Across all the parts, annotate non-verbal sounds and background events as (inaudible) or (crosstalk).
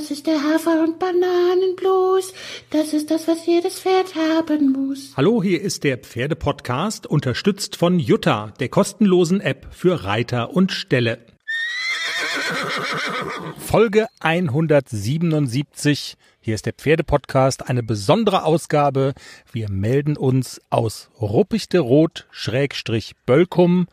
Das ist der Hafer- und Bananenblues. Das ist das, was jedes Pferd haben muss. Hallo, hier ist der Pferdepodcast, unterstützt von Jutta, der kostenlosen App für Reiter und Ställe. Folge 177. Hier ist der Pferdepodcast, eine besondere Ausgabe. Wir melden uns aus Ruppichte Rot Schrägstrich Bölkum.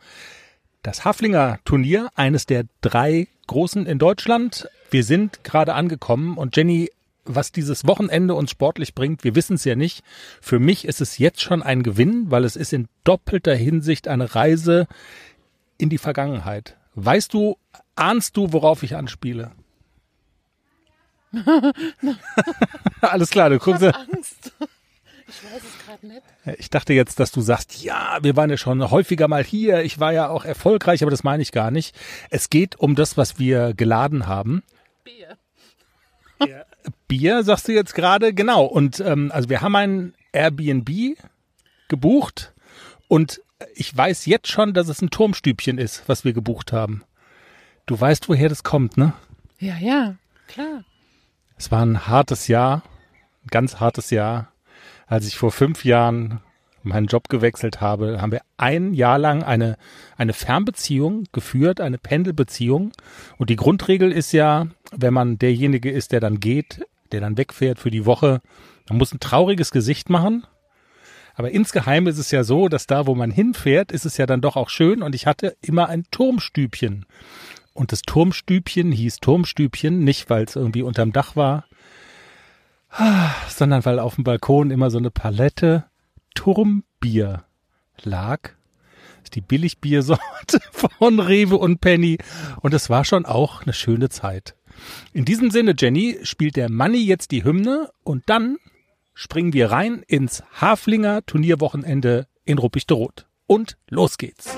Das Haflinger Turnier, eines der drei großen in Deutschland. Wir sind gerade angekommen und Jenny, was dieses Wochenende uns sportlich bringt, wir wissen es ja nicht. Für mich ist es jetzt schon ein Gewinn, weil es ist in doppelter Hinsicht eine Reise in die Vergangenheit. Weißt du, ahnst du, worauf ich anspiele? (laughs) (laughs) Alles klar, du guckst. Angst. Ich weiß es gerade nicht. Ich dachte jetzt, dass du sagst, ja, wir waren ja schon häufiger mal hier. Ich war ja auch erfolgreich, aber das meine ich gar nicht. Es geht um das, was wir geladen haben. Bier. Ja. Bier, sagst du jetzt gerade, genau. Und ähm, also wir haben ein Airbnb gebucht und ich weiß jetzt schon, dass es ein Turmstübchen ist, was wir gebucht haben. Du weißt, woher das kommt, ne? Ja, ja, klar. Es war ein hartes Jahr, ein ganz hartes Jahr. Als ich vor fünf Jahren meinen Job gewechselt habe, haben wir ein Jahr lang eine, eine Fernbeziehung geführt, eine Pendelbeziehung. Und die Grundregel ist ja, wenn man derjenige ist, der dann geht, der dann wegfährt für die Woche, man muss ein trauriges Gesicht machen. Aber insgeheim ist es ja so, dass da, wo man hinfährt, ist es ja dann doch auch schön. Und ich hatte immer ein Turmstübchen. Und das Turmstübchen hieß Turmstübchen, nicht weil es irgendwie unterm Dach war, (sighs) sondern weil auf dem Balkon immer so eine Palette Turmbier lag. Das ist die Billigbiersorte (laughs) von Rewe und Penny. Und es war schon auch eine schöne Zeit. In diesem Sinne, Jenny, spielt der Manni jetzt die Hymne und dann springen wir rein ins Haflinger Turnierwochenende in Ruppichte Rot. Und los geht's.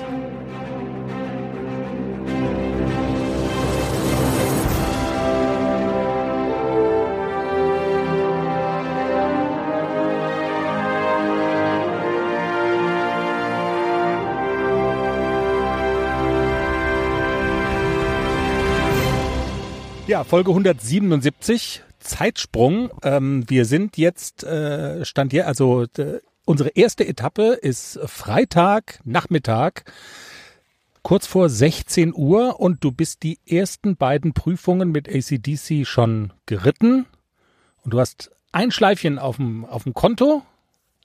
Ja, Folge 177, Zeitsprung. Ähm, wir sind jetzt, äh, stand hier, also äh, unsere erste Etappe ist Freitag, Nachmittag, kurz vor 16 Uhr. Und du bist die ersten beiden Prüfungen mit ACDC schon geritten. Und du hast ein Schleifchen auf dem, auf dem Konto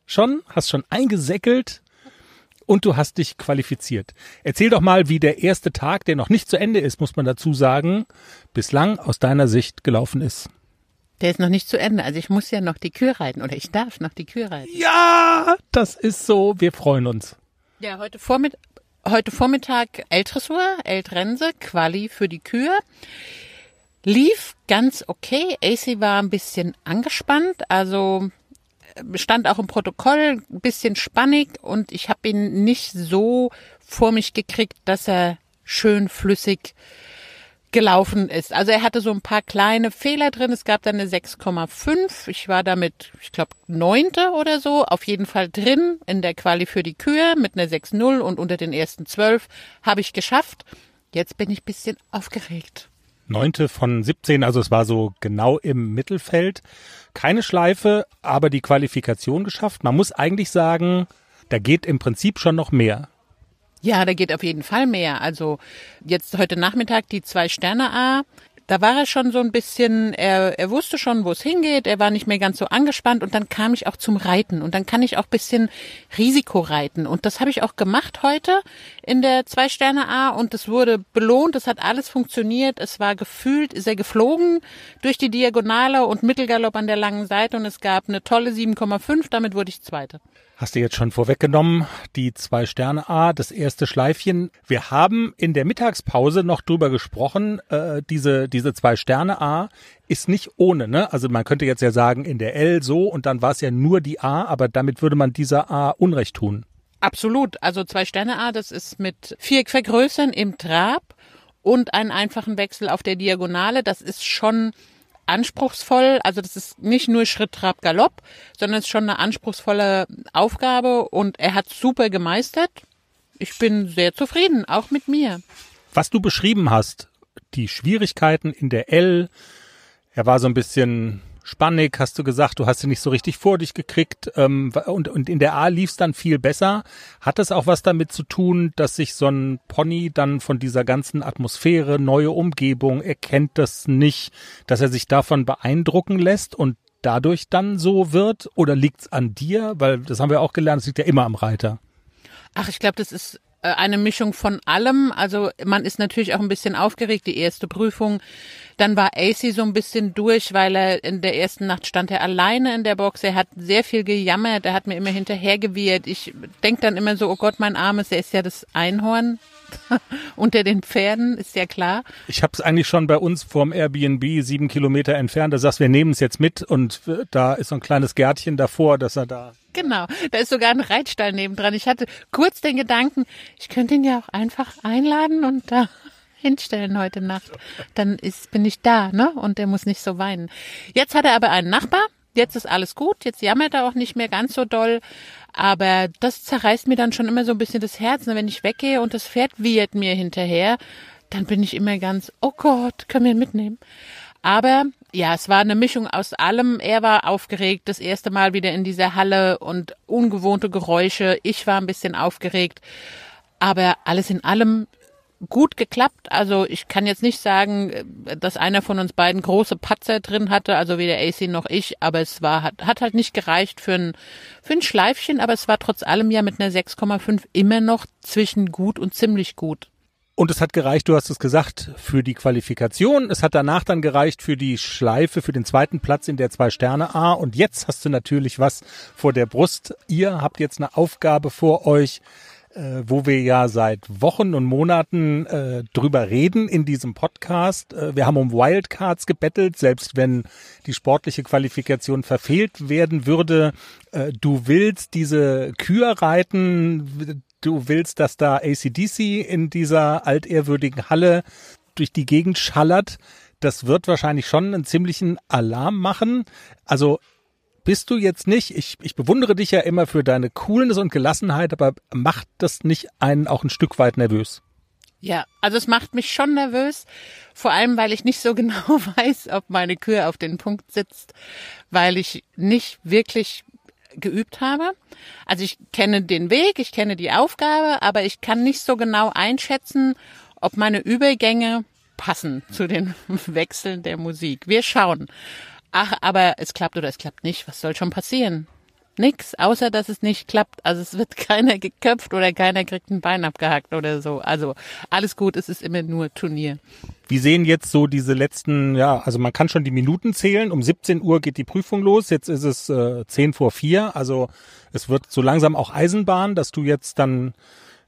schon, hast schon eingesäckelt und du hast dich qualifiziert. Erzähl doch mal, wie der erste Tag, der noch nicht zu Ende ist, muss man dazu sagen, bislang aus deiner Sicht gelaufen ist. Der ist noch nicht zu Ende. Also ich muss ja noch die Kühe reiten oder ich darf noch die Kühe reiten. Ja, das ist so. Wir freuen uns. Ja, heute Vormittag, heute Vormittag L-Dressur, L-Trense, Quali für die Kühe. Lief ganz okay. AC war ein bisschen angespannt, also stand auch im Protokoll, ein bisschen spannig und ich habe ihn nicht so vor mich gekriegt, dass er schön flüssig gelaufen ist. Also er hatte so ein paar kleine Fehler drin. Es gab dann eine 6,5. Ich war damit, ich glaube, neunte oder so, auf jeden Fall drin in der Quali für die Kühe mit einer 6,0 und unter den ersten zwölf habe ich geschafft. Jetzt bin ich bisschen aufgeregt. Neunte von 17, also es war so genau im Mittelfeld. Keine Schleife, aber die Qualifikation geschafft. Man muss eigentlich sagen, da geht im Prinzip schon noch mehr. Ja, da geht auf jeden Fall mehr. Also jetzt heute Nachmittag die zwei Sterne A. Da war er schon so ein bisschen, er, er wusste schon, wo es hingeht, er war nicht mehr ganz so angespannt und dann kam ich auch zum Reiten und dann kann ich auch bisschen Risiko reiten und das habe ich auch gemacht heute in der zwei Sterne A und es wurde belohnt, es hat alles funktioniert, es war gefühlt, ist er geflogen durch die Diagonale und Mittelgalopp an der langen Seite und es gab eine tolle 7,5, damit wurde ich Zweite. Hast du jetzt schon vorweggenommen, die zwei Sterne A, das erste Schleifchen. Wir haben in der Mittagspause noch drüber gesprochen, äh, diese, diese zwei Sterne A ist nicht ohne, ne? Also man könnte jetzt ja sagen, in der L so und dann war es ja nur die A, aber damit würde man dieser A Unrecht tun. Absolut. Also zwei Sterne A, das ist mit Viereck vergrößern im Trab und einen einfachen Wechsel auf der Diagonale. Das ist schon anspruchsvoll. Also das ist nicht nur Schritt, Trab, Galopp, sondern es ist schon eine anspruchsvolle Aufgabe und er hat super gemeistert. Ich bin sehr zufrieden, auch mit mir. Was du beschrieben hast, die Schwierigkeiten in der L, Er war so ein bisschen spannig, hast du gesagt, du hast ihn nicht so richtig vor dich gekriegt ähm, und, und in der A lief es dann viel besser. Hat es auch was damit zu tun, dass sich so ein Pony dann von dieser ganzen Atmosphäre, neue Umgebung, er kennt das nicht, dass er sich davon beeindrucken lässt und dadurch dann so wird? Oder liegt's an dir? Weil das haben wir auch gelernt, es liegt ja immer am Reiter. Ach, ich glaube, das ist äh, eine Mischung von allem. Also man ist natürlich auch ein bisschen aufgeregt, die erste Prüfung. Dann war AC so ein bisschen durch, weil er in der ersten Nacht stand er alleine in der Box. Er hat sehr viel gejammert, er hat mir immer hinterhergewirrt. Ich denk dann immer so, oh Gott, mein Armes, er ist ja das Einhorn (laughs) unter den Pferden, ist ja klar. Ich habe es eigentlich schon bei uns vorm Airbnb sieben Kilometer entfernt. Da sagst, wir nehmen es jetzt mit und da ist so ein kleines Gärtchen davor, dass er da Genau, da ist sogar ein Reitstall nebendran. Ich hatte kurz den Gedanken, ich könnte ihn ja auch einfach einladen und da hinstellen heute Nacht. Dann ist, bin ich da, ne? Und der muss nicht so weinen. Jetzt hat er aber einen Nachbar. Jetzt ist alles gut. Jetzt jammert er auch nicht mehr ganz so doll. Aber das zerreißt mir dann schon immer so ein bisschen das Herz. Ne? Wenn ich weggehe und das Pferd wiehert mir hinterher, dann bin ich immer ganz, oh Gott, können wir ihn mitnehmen? Aber ja, es war eine Mischung aus allem. Er war aufgeregt, das erste Mal wieder in dieser Halle und ungewohnte Geräusche. Ich war ein bisschen aufgeregt. Aber alles in allem gut geklappt. Also ich kann jetzt nicht sagen, dass einer von uns beiden große Patzer drin hatte, also weder AC noch ich, aber es war, hat, hat halt nicht gereicht für ein, für ein Schleifchen, aber es war trotz allem ja mit einer 6,5 immer noch zwischen gut und ziemlich gut. Und es hat gereicht, du hast es gesagt, für die Qualifikation. Es hat danach dann gereicht für die Schleife, für den zweiten Platz in der Zwei-Sterne-A. Und jetzt hast du natürlich was vor der Brust. Ihr habt jetzt eine Aufgabe vor euch, äh, wo wir ja seit Wochen und Monaten äh, drüber reden in diesem Podcast. Äh, wir haben um Wildcards gebettelt, selbst wenn die sportliche Qualifikation verfehlt werden würde. Äh, du willst diese Kür reiten, du willst, dass da ACDC in dieser altehrwürdigen Halle durch die Gegend schallert. Das wird wahrscheinlich schon einen ziemlichen Alarm machen. Also bist du jetzt nicht, ich, ich bewundere dich ja immer für deine Coolness und Gelassenheit, aber macht das nicht einen auch ein Stück weit nervös? Ja, also es macht mich schon nervös, vor allem weil ich nicht so (laughs) genau weiß, ob meine Kühe auf den Punkt sitzt, weil ich nicht wirklich geübt habe. Also ich kenne den Weg, ich kenne die Aufgabe, aber ich kann nicht so genau einschätzen, ob meine Übergänge passen zu den (laughs) Wechseln der Musik. Wir schauen. Ach, aber es klappt oder es klappt nicht. Was soll schon passieren? Nix, außer dass es nicht klappt. Also es wird (laughs) keiner geköpft oder keiner kriegt ein Bein abgehackt oder so. Also alles gut, es ist immer nur Turnier. Wie sehen jetzt so diese letzten, ja, also man kann schon die Minuten zählen. Um 17 Uhr geht die Prüfung los. Jetzt ist es äh, 10 vor 4. Also es wird so langsam auch Eisenbahn, dass du jetzt dann,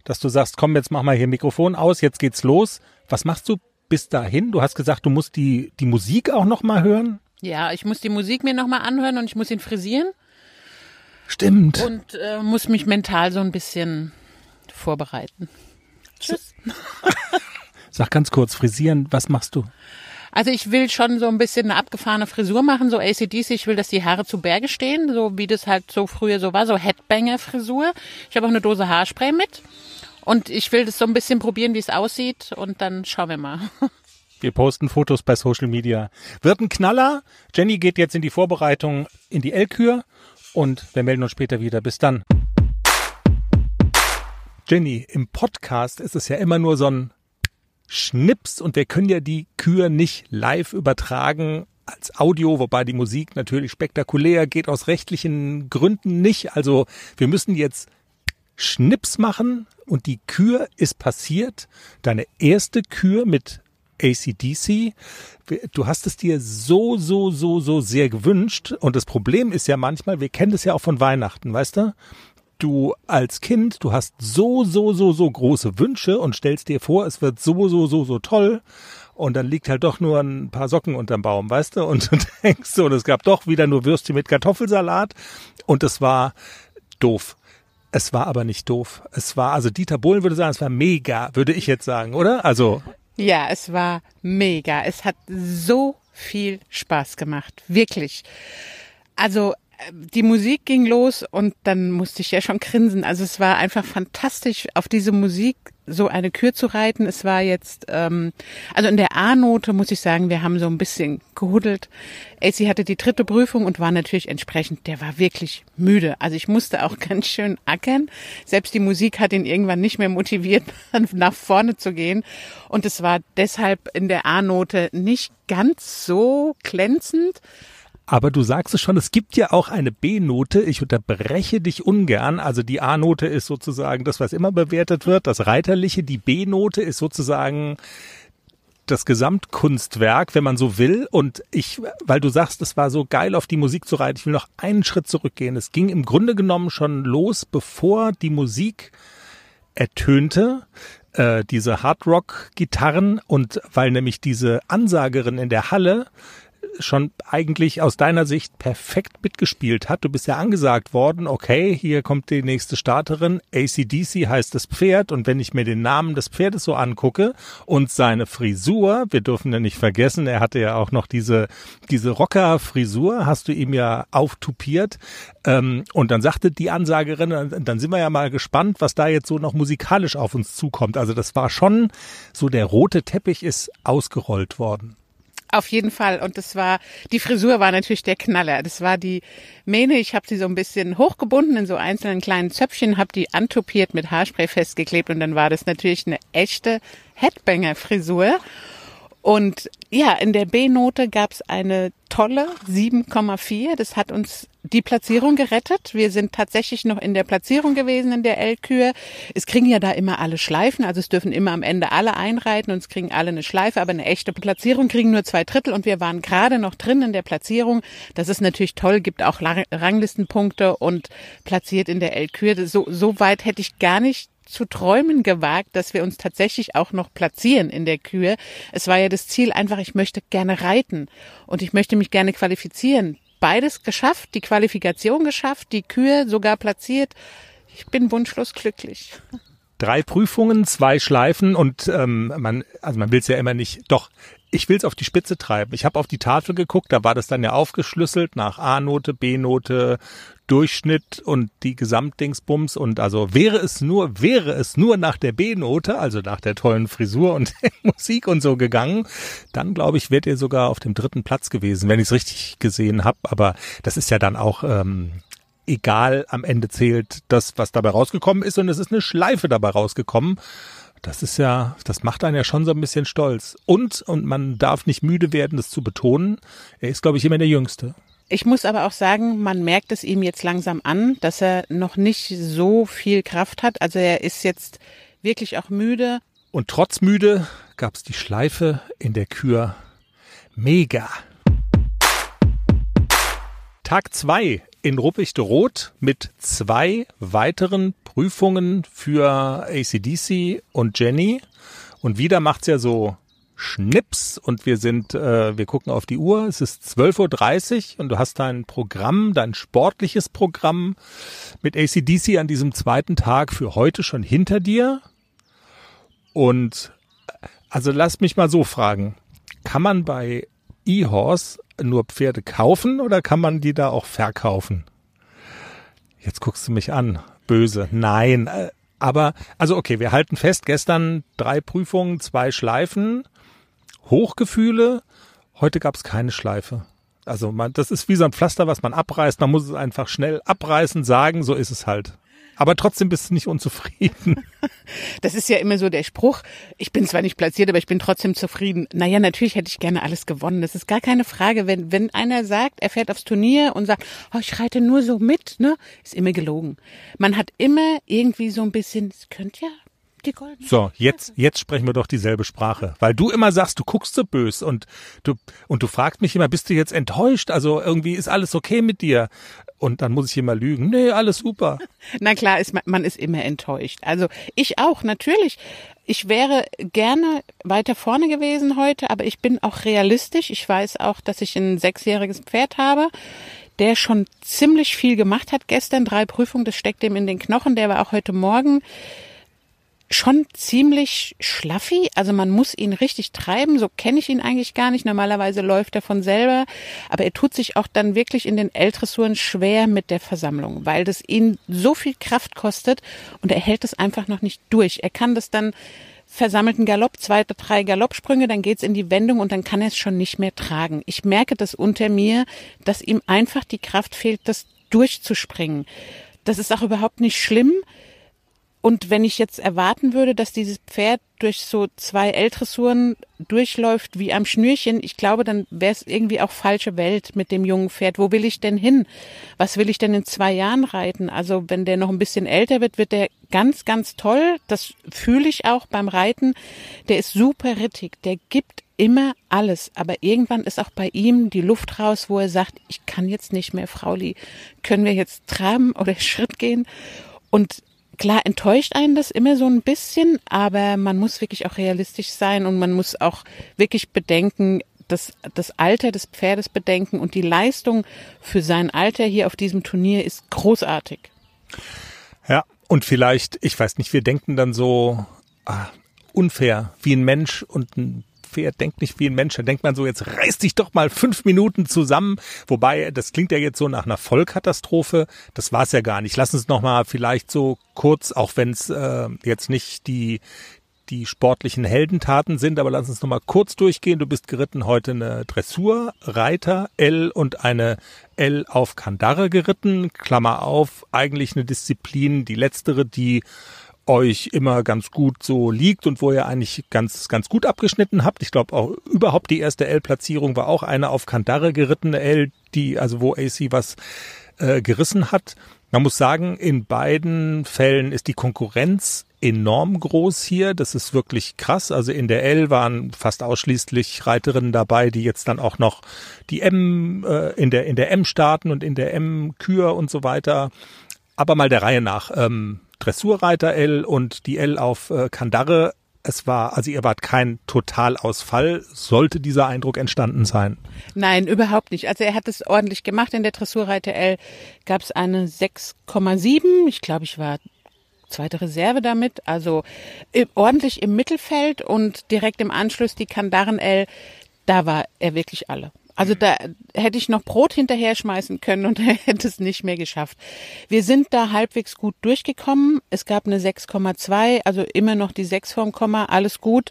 dass du sagst, komm, jetzt mach mal hier Mikrofon aus, jetzt geht's los. Was machst du bis dahin? Du hast gesagt, du musst die, die Musik auch noch mal hören. Ja, ich muss die Musik mir nochmal anhören und ich muss ihn frisieren. Stimmt. Und äh, muss mich mental so ein bisschen vorbereiten. Tschüss. (laughs) Sag ganz kurz, frisieren, was machst du? Also ich will schon so ein bisschen eine abgefahrene Frisur machen, so ACDC. Ich will, dass die Haare zu Berge stehen, so wie das halt so früher so war, so Headbanger-Frisur. Ich habe auch eine Dose Haarspray mit. Und ich will das so ein bisschen probieren, wie es aussieht. Und dann schauen wir mal. (laughs) Wir posten Fotos bei Social Media. Wird ein Knaller. Jenny geht jetzt in die Vorbereitung in die L-Kür und wir melden uns später wieder. Bis dann. Jenny, im Podcast ist es ja immer nur so ein Schnips und wir können ja die Kür nicht live übertragen als Audio, wobei die Musik natürlich spektakulär geht aus rechtlichen Gründen nicht. Also wir müssen jetzt Schnips machen und die Kür ist passiert. Deine erste Kür mit ACDC. Du hast es dir so, so, so, so sehr gewünscht. Und das Problem ist ja manchmal, wir kennen das ja auch von Weihnachten, weißt du? Du als Kind, du hast so, so, so, so große Wünsche und stellst dir vor, es wird so, so, so, so toll. Und dann liegt halt doch nur ein paar Socken unterm Baum, weißt du? Und (laughs) du denkst so, und es gab doch wieder nur Würstchen mit Kartoffelsalat. Und es war doof. Es war aber nicht doof. Es war, also Dieter Bohlen würde sagen, es war mega, würde ich jetzt sagen, oder? Also ja, es war mega. Es hat so viel Spaß gemacht. Wirklich. Also die Musik ging los und dann musste ich ja schon grinsen. Also es war einfach fantastisch, auf diese Musik so eine Kür zu reiten. Es war jetzt, ähm, also in der A-Note muss ich sagen, wir haben so ein bisschen gehuddelt. AC hatte die dritte Prüfung und war natürlich entsprechend, der war wirklich müde. Also ich musste auch (laughs) ganz schön ackern. Selbst die Musik hat ihn irgendwann nicht mehr motiviert, (laughs) nach vorne zu gehen. Und es war deshalb in der A-Note nicht ganz so glänzend. Aber du sagst es schon, es gibt ja auch eine B-Note. Ich unterbreche dich ungern. Also die A-Note ist sozusagen das, was immer bewertet wird, das Reiterliche. Die B-Note ist sozusagen das Gesamtkunstwerk, wenn man so will. Und ich, weil du sagst, es war so geil, auf die Musik zu reiten, ich will noch einen Schritt zurückgehen. Es ging im Grunde genommen schon los, bevor die Musik ertönte, äh, diese Hardrock-Gitarren und weil nämlich diese Ansagerin in der Halle schon eigentlich aus deiner Sicht perfekt mitgespielt hat. Du bist ja angesagt worden, okay, hier kommt die nächste Starterin, ACDC heißt das Pferd und wenn ich mir den Namen des Pferdes so angucke und seine Frisur, wir dürfen ja nicht vergessen, er hatte ja auch noch diese, diese Rocker-Frisur, hast du ihm ja auftupiert ähm, und dann sagte die Ansagerin, dann sind wir ja mal gespannt, was da jetzt so noch musikalisch auf uns zukommt. Also das war schon so, der rote Teppich ist ausgerollt worden. Auf jeden Fall. Und das war, die Frisur war natürlich der Knaller. Das war die Mähne. Ich habe sie so ein bisschen hochgebunden in so einzelnen kleinen Zöpfchen, habe die antopiert mit Haarspray festgeklebt und dann war das natürlich eine echte Headbanger-Frisur. Und ja, in der B-Note gab es eine tolle 7,4. Das hat uns die Platzierung gerettet. Wir sind tatsächlich noch in der Platzierung gewesen in der L-Kür. Es kriegen ja da immer alle Schleifen, also es dürfen immer am Ende alle einreiten und es kriegen alle eine Schleife, aber eine echte Platzierung kriegen nur zwei Drittel und wir waren gerade noch drin in der Platzierung. Das ist natürlich toll, gibt auch Ranglistenpunkte und platziert in der L-Kür. So, so weit hätte ich gar nicht zu träumen gewagt, dass wir uns tatsächlich auch noch platzieren in der Kühe. Es war ja das Ziel einfach, ich möchte gerne reiten und ich möchte mich gerne qualifizieren. Beides geschafft, die Qualifikation geschafft, die Kühe sogar platziert. Ich bin wunschlos glücklich. Drei Prüfungen, zwei Schleifen und ähm, man, also man will es ja immer nicht. Doch, ich will es auf die Spitze treiben. Ich habe auf die Tafel geguckt, da war das dann ja aufgeschlüsselt nach A-Note, B-Note, Durchschnitt und die Gesamtdingsbums und also wäre es nur, wäre es nur nach der B-Note, also nach der tollen Frisur und (laughs) Musik und so gegangen, dann glaube ich, wärt ihr sogar auf dem dritten Platz gewesen, wenn ich es richtig gesehen habe. Aber das ist ja dann auch ähm, egal, am Ende zählt das, was dabei rausgekommen ist und es ist eine Schleife dabei rausgekommen. Das ist ja, das macht einen ja schon so ein bisschen stolz. Und, und man darf nicht müde werden, das zu betonen, er ist, glaube ich, immer der Jüngste. Ich muss aber auch sagen, man merkt es ihm jetzt langsam an, dass er noch nicht so viel Kraft hat. Also er ist jetzt wirklich auch müde. Und trotz müde gab es die Schleife in der Kür. Mega. Tag zwei in Ruppichte Rot mit zwei weiteren Prüfungen für ACDC und Jenny. Und wieder macht's ja so Schnips und wir sind, äh, wir gucken auf die Uhr, es ist 12.30 Uhr und du hast dein Programm, dein sportliches Programm mit ACDC an diesem zweiten Tag für heute schon hinter dir. Und also lass mich mal so fragen, kann man bei eHorse nur Pferde kaufen oder kann man die da auch verkaufen? Jetzt guckst du mich an, böse. Nein, äh, aber also okay, wir halten fest, gestern drei Prüfungen, zwei Schleifen Hochgefühle. Heute gab es keine Schleife. Also man, das ist wie so ein Pflaster, was man abreißt. Man muss es einfach schnell abreißen, sagen, so ist es halt. Aber trotzdem bist du nicht unzufrieden. (laughs) Das ist ja immer so der Spruch. Ich bin zwar nicht platziert, aber ich bin trotzdem zufrieden. Naja, natürlich hätte ich gerne alles gewonnen. Das ist gar keine Frage. Wenn, wenn einer sagt, er fährt aufs Turnier und sagt, oh, ich reite nur so mit, ne, ist immer gelogen. Man hat immer irgendwie so ein bisschen, es könnte ja die goldene So, jetzt, jetzt sprechen wir doch dieselbe Sprache. Weil du immer sagst, du guckst so bös und du, und du fragst mich immer, bist du jetzt enttäuscht? Also irgendwie ist alles okay mit dir? Und dann muss ich immer lügen. Nee, alles super. (laughs) Na klar, ist, man ist immer enttäuscht. Also ich auch, natürlich. Ich wäre gerne weiter vorne gewesen heute, aber ich bin auch realistisch. Ich weiß auch, dass ich ein sechsjähriges Pferd habe der schon ziemlich viel gemacht hat gestern, drei Prüfungen, das steckt ihm in den Knochen, der war auch heute Morgen schon ziemlich schlaffi. Also man muss ihn richtig treiben. So kenne ich ihn eigentlich gar nicht. Normalerweise läuft er von selber. Aber er tut sich auch dann wirklich in den L-Dressuren schwer mit der Versammlung, weil das ihn so viel Kraft kostet und er hält es einfach noch nicht durch. Er kann das dann versammelten Galopp, zwei, drei Galoppsprünge, dann geht's in die Wendung und dann kann er es schon nicht mehr tragen. Ich merke das unter mir, dass ihm einfach die Kraft fehlt, das durchzuspringen. Das ist auch überhaupt nicht schlimm. Und wenn ich jetzt erwarten würde, dass dieses Pferd durch so zwei L-Dressuren durchläuft wie am Schnürchen, ich glaube, dann wäre es irgendwie auch falsche Welt mit dem jungen Pferd. Wo will ich denn hin? Was will ich denn in zwei Jahren reiten? Also wenn der noch ein bisschen älter wird, wird der ganz, ganz toll. Das fühle ich auch beim Reiten. Der ist super rittig. Der gibt immer alles. Aber irgendwann ist auch bei ihm die Luft raus, wo er sagt, ich kann jetzt nicht mehr, Frauli. Können wir jetzt traben oder Schritt gehen? Und Klar enttäuscht einen das immer so ein bisschen, aber man muss wirklich auch realistisch sein und man muss auch wirklich bedenken, das, das Alter des Pferdes bedenken und die Leistung für sein Alter hier auf diesem Turnier ist großartig. Ja, und vielleicht, ich weiß nicht, wir denken dann so ah, unfair wie ein Mensch und ein Pferd denkt nicht wie ein Mensch. Da denkt man so, jetzt reiß dich doch mal fünf Minuten zusammen. Wobei, das klingt ja jetzt so nach einer Vollkatastrophe. Das war es ja gar nicht. Lass uns noch mal vielleicht so kurz, auch wenn es äh, jetzt nicht die die sportlichen Heldentaten sind, aber lass uns noch mal kurz durchgehen. Du bist geritten heute eine Dressur, Reiter, L und eine L auf Kandare geritten. Klammer auf, eigentlich eine Disziplin, die letztere, die euch immer ganz gut so liegt und wo ihr eigentlich ganz, ganz gut abgeschnitten habt. Ich glaube auch überhaupt die erste L-Platzierung war auch eine auf Kandare gerittene L, die, also wo AC was äh, gerissen hat. Man muss sagen, in beiden Fällen ist die Konkurrenz enorm groß hier. Das ist wirklich krass. Also in der L waren fast ausschließlich Reiterinnen dabei, die jetzt dann auch noch die M äh, in der in der M starten und in der M Kür und so weiter. Aber mal der Reihe nach. Ähm, Dressurreiter L und die L auf äh, Kandare. Es war, also ihr wart kein Totalausfall. Sollte dieser Eindruck entstanden sein? Nein, überhaupt nicht. Also er hat es ordentlich gemacht. In der Dressurreiter L gab es eine 6,7. Ich glaube, ich war zweite Reserve damit. Also äh, ordentlich im Mittelfeld und direkt im Anschluss die Kandaren L. Da war er wirklich alle. Also da hätte ich noch Brot hinterher schmeißen können und (laughs) hätte es nicht mehr geschafft. Wir sind da halbwegs gut durchgekommen. Es gab eine 6,2, also immer noch die 6 vorm Komma, alles gut.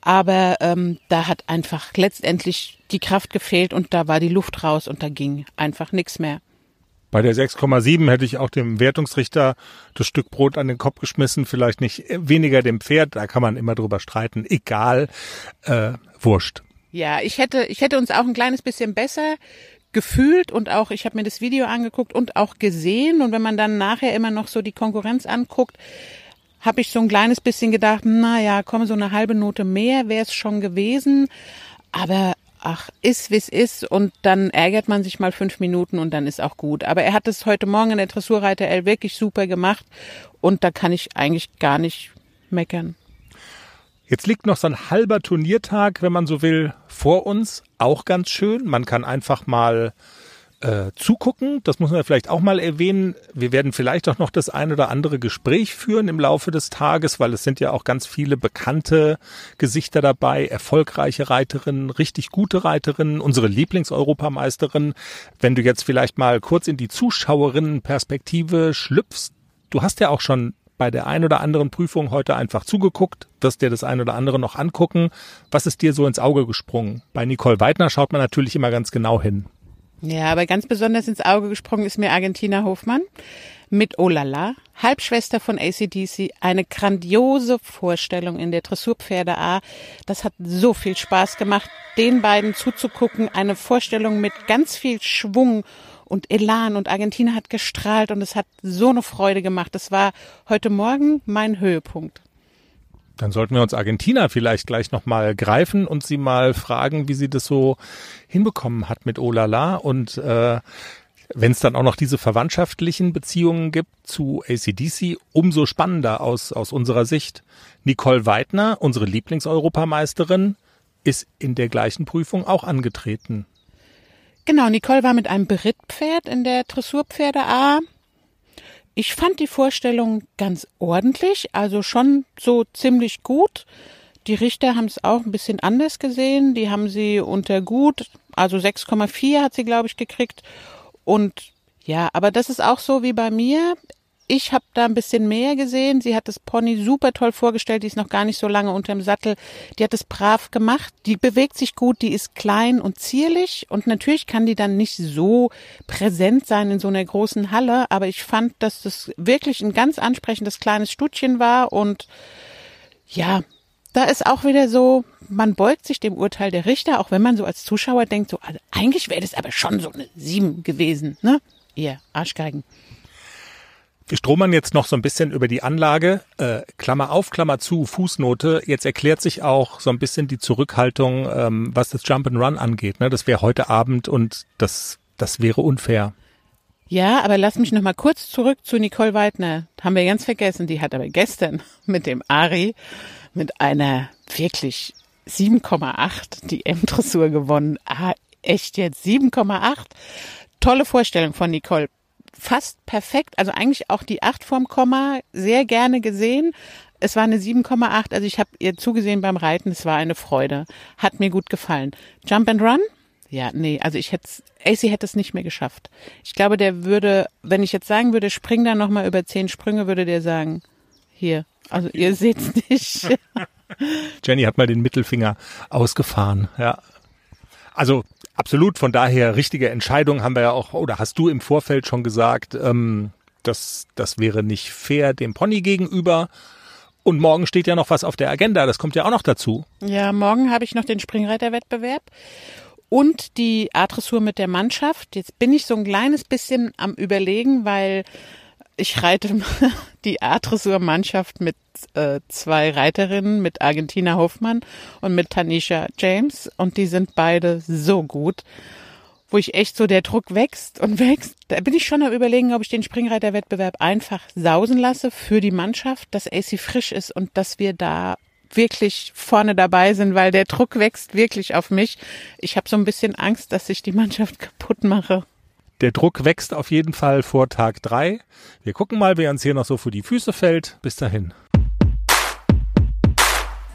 Aber ähm, da hat einfach letztendlich die Kraft gefehlt und da war die Luft raus und da ging einfach nichts mehr. Bei der 6,7 hätte ich auch dem Wertungsrichter das Stück Brot an den Kopf geschmissen, vielleicht nicht weniger dem Pferd, da kann man immer drüber streiten, egal, äh, wurscht. Ja, ich hätte, ich hätte uns auch ein kleines bisschen besser gefühlt und auch, ich habe mir das Video angeguckt und auch gesehen. Und wenn man dann nachher immer noch so die Konkurrenz anguckt, habe ich so ein kleines bisschen gedacht, na ja, komm, so eine halbe Note mehr wäre es schon gewesen. Aber ach, ist wie's ist und dann ärgert man sich mal fünf Minuten und dann ist auch gut. Aber er hat es heute Morgen in der Dressurreiter L wirklich super gemacht und da kann ich eigentlich gar nicht meckern. Jetzt liegt noch so ein halber Turniertag, wenn man so will, vor uns. Auch ganz schön. Man kann einfach mal äh, zugucken. Das muss man vielleicht auch mal erwähnen. Wir werden vielleicht auch noch das ein oder andere Gespräch führen im Laufe des Tages, weil es sind ja auch ganz viele bekannte Gesichter dabei, erfolgreiche Reiterinnen, richtig gute Reiterinnen, unsere Lieblingseuropameisterin. Wenn du jetzt vielleicht mal kurz in die Zuschauerinnenperspektive schlüpfst, du hast ja auch schon bei der ein oder anderen Prüfung heute einfach zugeguckt, wirst dir das ein oder andere noch angucken. Was ist dir so ins Auge gesprungen? Bei Nicole Weidner schaut man natürlich immer ganz genau hin. Ja, aber ganz besonders ins Auge gesprungen ist mir Argentina Hofmann mit Olala, Halbschwester von ACDC, eine grandiose Vorstellung in der Dressurpferde A. Das hat so viel Spaß gemacht, den beiden zuzugucken. Eine Vorstellung mit ganz viel Schwung und Elan und Argentina hat gestrahlt und es hat so eine Freude gemacht. Das war heute Morgen mein Höhepunkt. Dann sollten wir uns Argentina vielleicht gleich nochmal greifen und sie mal fragen, wie sie das so hinbekommen hat mit Olala und äh, wenn es dann auch noch diese verwandtschaftlichen Beziehungen gibt zu ACDC, umso spannender aus, aus unserer Sicht. Nicole Weidner, unsere Lieblingseuropameisterin, ist in der gleichen Prüfung auch angetreten. Genau, Nicole war mit einem Berittpferd in der Dressurpferde A. Ich fand die Vorstellung ganz ordentlich, also schon so ziemlich gut. Die Richter haben es auch ein bisschen anders gesehen. Die haben sie unter gut, also 6,4 hat sie, glaube ich, gekriegt. Und ja, aber das ist auch so wie bei mir. Ich habe da ein bisschen mehr gesehen. Sie hat das Pony super toll vorgestellt. Die ist noch gar nicht so lange unterm Sattel. Die hat es brav gemacht. Die bewegt sich gut. Die ist klein und zierlich. Und natürlich kann die dann nicht so präsent sein in so einer großen Halle. Aber ich fand, dass das wirklich ein ganz ansprechendes kleines Stutchen war. Und ja, da ist auch wieder so, man beugt sich dem Urteil der Richter, auch wenn man so als Zuschauer denkt, so, also eigentlich wäre das aber schon so eine Sieben gewesen, ne? Ihr Arschgeigen. Wir stromern jetzt noch so ein bisschen über die Anlage. Äh, Klammer auf, Klammer zu, Fußnote. Jetzt erklärt sich auch so ein bisschen die Zurückhaltung, ähm, was das Jump and Run angeht. Ne? Das wäre heute Abend und das, das wäre unfair. Ja, aber lass mich noch mal kurz zurück zu Nicole Weidner. Haben wir ganz vergessen. Die hat aber gestern (laughs) mit dem Ari mit einer wirklich 7,8 die M-Dressur gewonnen. Ah, echt jetzt 7,8? Tolle Vorstellung von Nicole fast perfekt, also eigentlich auch die 8 vorm Komma sehr gerne gesehen. Es war eine 7,8, also ich habe ihr zugesehen beim Reiten, es war eine Freude. Hat mir gut gefallen. Jump and Run? Ja, nee, also ich hätte AC hätte es nicht mehr geschafft. Ich glaube, der würde, wenn ich jetzt sagen würde, spring da nochmal über zehn Sprünge, würde der sagen, hier, also ihr seht's nicht. (laughs) Jenny hat mal den Mittelfinger ausgefahren, ja. Also Absolut, von daher richtige Entscheidung haben wir ja auch, oder hast du im Vorfeld schon gesagt, ähm, das, das wäre nicht fair dem Pony gegenüber. Und morgen steht ja noch was auf der Agenda, das kommt ja auch noch dazu. Ja, morgen habe ich noch den Springreiterwettbewerb und die A-Dressur mit der Mannschaft. Jetzt bin ich so ein kleines bisschen am Überlegen, weil ich reite (laughs) die A-Dressur-Mannschaft mit äh, zwei Reiterinnen, mit Argentina Hoffmann und mit Tanisha James. Und die sind beide so gut, wo ich echt so der Druck wächst und (laughs) wächst. Da bin ich schon am überlegen, ob ich den Springreiterwettbewerb einfach sausen lasse für die Mannschaft, dass AC frisch ist und dass wir da wirklich vorne dabei sind, weil der Druck wächst wirklich auf mich. Ich habe so ein bisschen Angst, dass ich die Mannschaft kaputt mache. Der Druck wächst auf jeden Fall vor Tag drei. Wir gucken mal, wer uns hier noch so vor die Füße fällt. Bis dahin.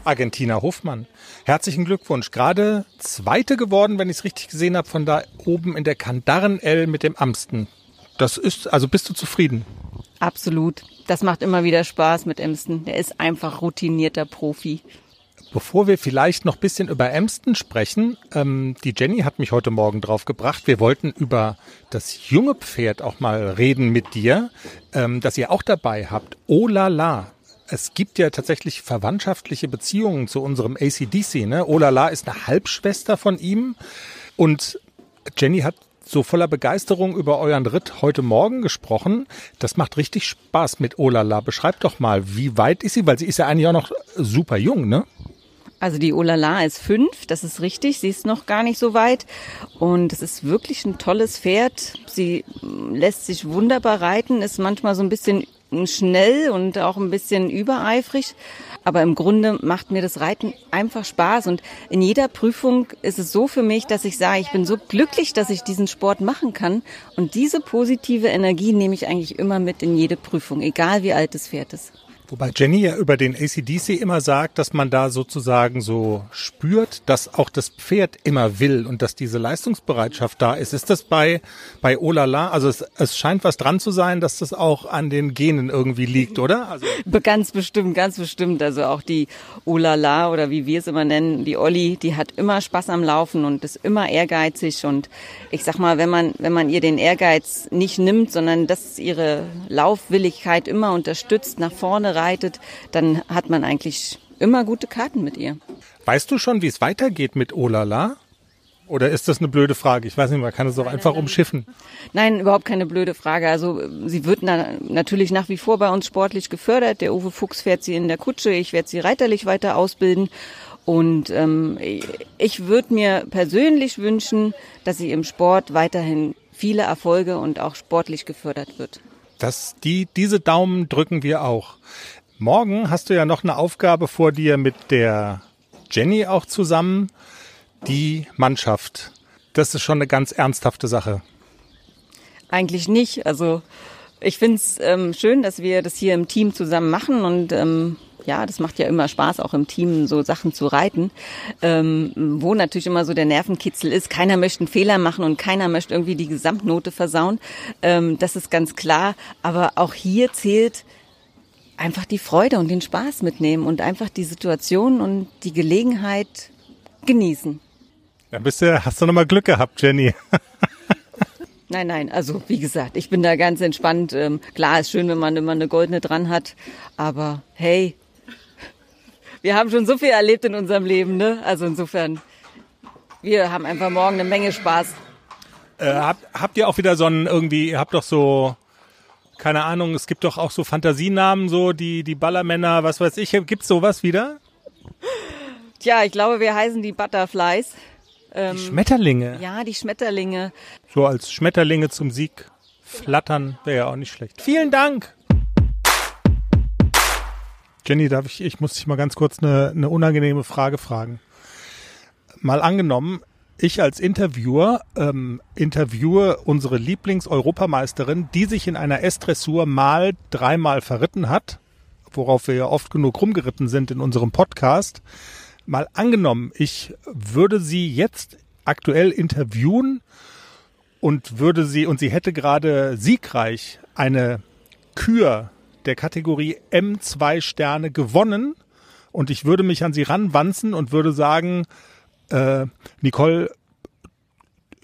Argentina Hofmann. Herzlichen Glückwunsch. Gerade Zweite geworden, wenn ich es richtig gesehen habe, von da oben in der Kandaren-L mit dem Amsten. Das ist, also bist du zufrieden? Absolut. Das macht immer wieder Spaß mit Emsten. Der ist einfach routinierter Profi. Bevor wir vielleicht noch bisschen über Emsten sprechen, ähm, die Jenny hat mich heute Morgen drauf gebracht. Wir wollten über das junge Pferd auch mal reden mit dir, ähm, das ihr auch dabei habt. Oh la la. Es gibt ja tatsächlich verwandtschaftliche Beziehungen zu unserem ACDC. Ne? Oh la la ist eine Halbschwester von ihm. Und Jenny hat so voller Begeisterung über euren Ritt heute Morgen gesprochen. Das macht richtig Spaß mit Olala. Beschreibt doch mal, wie weit ist sie? Weil sie ist ja eigentlich auch noch super jung, ne? Also die Olala ist fünf, das ist richtig. Sie ist noch gar nicht so weit. Und es ist wirklich ein tolles Pferd. Sie lässt sich wunderbar reiten, ist manchmal so ein bisschen schnell und auch ein bisschen übereifrig. Aber im Grunde macht mir das Reiten einfach Spaß. Und in jeder Prüfung ist es so für mich, dass ich sage, ich bin so glücklich, dass ich diesen Sport machen kann. Und diese positive Energie nehme ich eigentlich immer mit in jede Prüfung, egal wie alt das Pferd ist. Wobei Jenny ja über den ACDC immer sagt, dass man da sozusagen so spürt, dass auch das Pferd immer will und dass diese Leistungsbereitschaft da ist. Ist das bei, bei Olala? Also es, es scheint was dran zu sein, dass das auch an den Genen irgendwie liegt, oder? Also (laughs) ganz bestimmt, ganz bestimmt. Also auch die Olala oder wie wir es immer nennen, die Olli, die hat immer Spaß am Laufen und ist immer ehrgeizig und ich sag mal, wenn man, wenn man ihr den Ehrgeiz nicht nimmt, sondern dass ihre Laufwilligkeit immer unterstützt, nach vorne reitet, dann hat man eigentlich immer gute Karten mit ihr. Weißt du schon, wie es weitergeht mit Olala? Oder ist das eine blöde Frage? Ich weiß nicht, man kann es auch einfach umschiffen. Nein, überhaupt keine blöde Frage. Also sie wird na, natürlich nach wie vor bei uns sportlich gefördert. Der Uwe Fuchs fährt sie in der Kutsche. Ich werde sie reiterlich weiter ausbilden. Und ähm, ich würde mir persönlich wünschen, dass sie im Sport weiterhin viele Erfolge und auch sportlich gefördert wird. Das, die, diese Daumen drücken wir auch. Morgen hast du ja noch eine Aufgabe vor dir mit der Jenny auch zusammen. Die Mannschaft. Das ist schon eine ganz ernsthafte Sache. Eigentlich nicht. Also Ich finde es ähm, schön, dass wir das hier im Team zusammen machen und ähm, ja, das macht ja immer Spaß, auch im Team so Sachen zu reiten, ähm, wo natürlich immer so der Nervenkitzel ist. Keiner möchte einen Fehler machen und keiner möchte irgendwie die Gesamtnote versauen. Ähm, das ist ganz klar. Aber auch hier zählt einfach die Freude und den Spaß mitnehmen und einfach die Situation und die Gelegenheit genießen. Dann bist du, hast du nochmal Glück gehabt, Jenny. (laughs) Nein, nein, also wie gesagt, ich bin da ganz entspannt. Ähm, klar, ist schön, wenn man immer eine goldene dran hat, aber hey, wir haben schon so viel erlebt in unserem Leben, ne? Also insofern, wir haben einfach morgen eine Menge Spaß. Äh, habt, habt ihr auch wieder so einen irgendwie, ihr habt doch so, keine Ahnung, es gibt doch auch so Fantasienamen, so die, die Ballermänner, was weiß ich, gibt's sowas wieder? Tja, ich glaube, wir heißen die Butterflies. Die Schmetterlinge. Ja, die Schmetterlinge. So als Schmetterlinge zum Sieg flattern wäre ja auch nicht schlecht. Vielen Dank. Jenny, darf ich, ich muss dich mal ganz kurz eine, eine unangenehme Frage fragen. Mal angenommen, ich als Interviewer ähm, interviewe unsere Lieblings-Europameisterin, die sich in einer S-Dressur mal dreimal verritten hat, worauf wir ja oft genug rumgeritten sind in unserem Podcast. Mal angenommen, ich würde sie jetzt aktuell interviewen und würde sie, und sie hätte gerade siegreich eine Kür der Kategorie M2 Sterne gewonnen und ich würde mich an sie ranwanzen und würde sagen, äh, Nicole,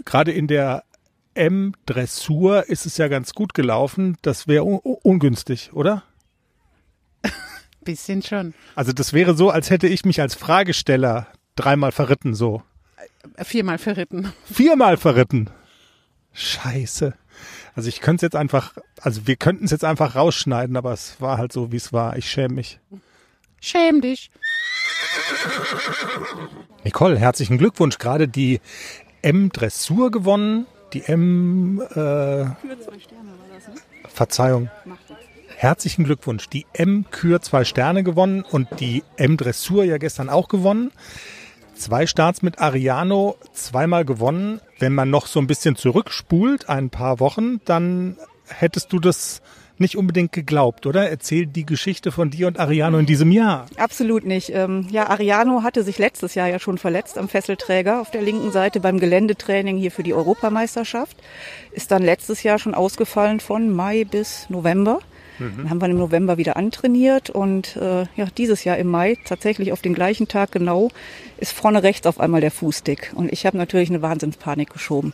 gerade in der M-Dressur ist es ja ganz gut gelaufen. Das wäre un ungünstig, oder? Bisschen schon. Also das wäre so, als hätte ich mich als Fragesteller dreimal verritten, so. Viermal verritten. Viermal verritten. Scheiße. Also ich könnte es jetzt einfach, also wir könnten es jetzt einfach rausschneiden, aber es war halt so, wie es war. Ich schäme mich. Schäm dich. Nicole, herzlichen Glückwunsch. Gerade die M-Dressur gewonnen. Die M, äh, Verzeihung. Herzlichen Glückwunsch. Die M-Kür zwei Sterne gewonnen und die M-Dressur ja gestern auch gewonnen. Zwei Starts mit Ariano, zweimal gewonnen. Wenn man noch so ein bisschen zurückspult, ein paar Wochen, dann hättest du das nicht unbedingt geglaubt, oder? Erzähl die Geschichte von dir und Ariano in diesem Jahr. Absolut nicht. Ähm, ja, Ariano hatte sich letztes Jahr ja schon verletzt am Fesselträger auf der linken Seite beim Geländetraining hier für die Europameisterschaft. Ist dann letztes Jahr schon ausgefallen von Mai bis November. Dann haben wir im November wieder antrainiert und äh, ja, dieses Jahr im Mai, tatsächlich auf den gleichen Tag genau, ist vorne rechts auf einmal der Fuß dick. Und ich habe natürlich eine Wahnsinnspanik geschoben.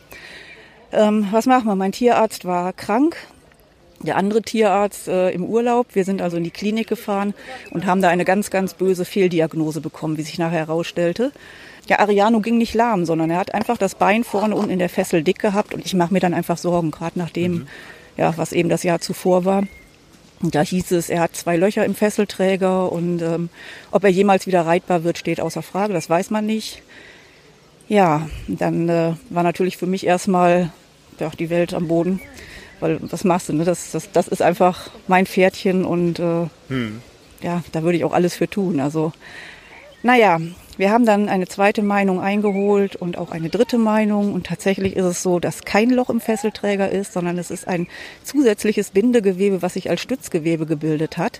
Ähm, was machen wir? Mein Tierarzt war krank, der andere Tierarzt äh, im Urlaub. Wir sind also in die Klinik gefahren und haben da eine ganz, ganz böse Fehldiagnose bekommen, wie sich nachher herausstellte. Der Ariano ging nicht lahm, sondern er hat einfach das Bein vorne unten in der Fessel dick gehabt und ich mache mir dann einfach Sorgen, gerade nach dem, ja, was eben das Jahr zuvor war. Und da hieß es, er hat zwei Löcher im Fesselträger und ähm, ob er jemals wieder reitbar wird, steht außer Frage. Das weiß man nicht. Ja, dann äh, war natürlich für mich erstmal ja, die Welt am Boden. Weil was machst du? Ne? Das, das, das ist einfach mein Pferdchen und äh, ja, da würde ich auch alles für tun. Also, naja, wir haben dann eine zweite Meinung eingeholt und auch eine dritte Meinung. Und tatsächlich ist es so, dass kein Loch im Fesselträger ist, sondern es ist ein zusätzliches Bindegewebe, was sich als Stützgewebe gebildet hat.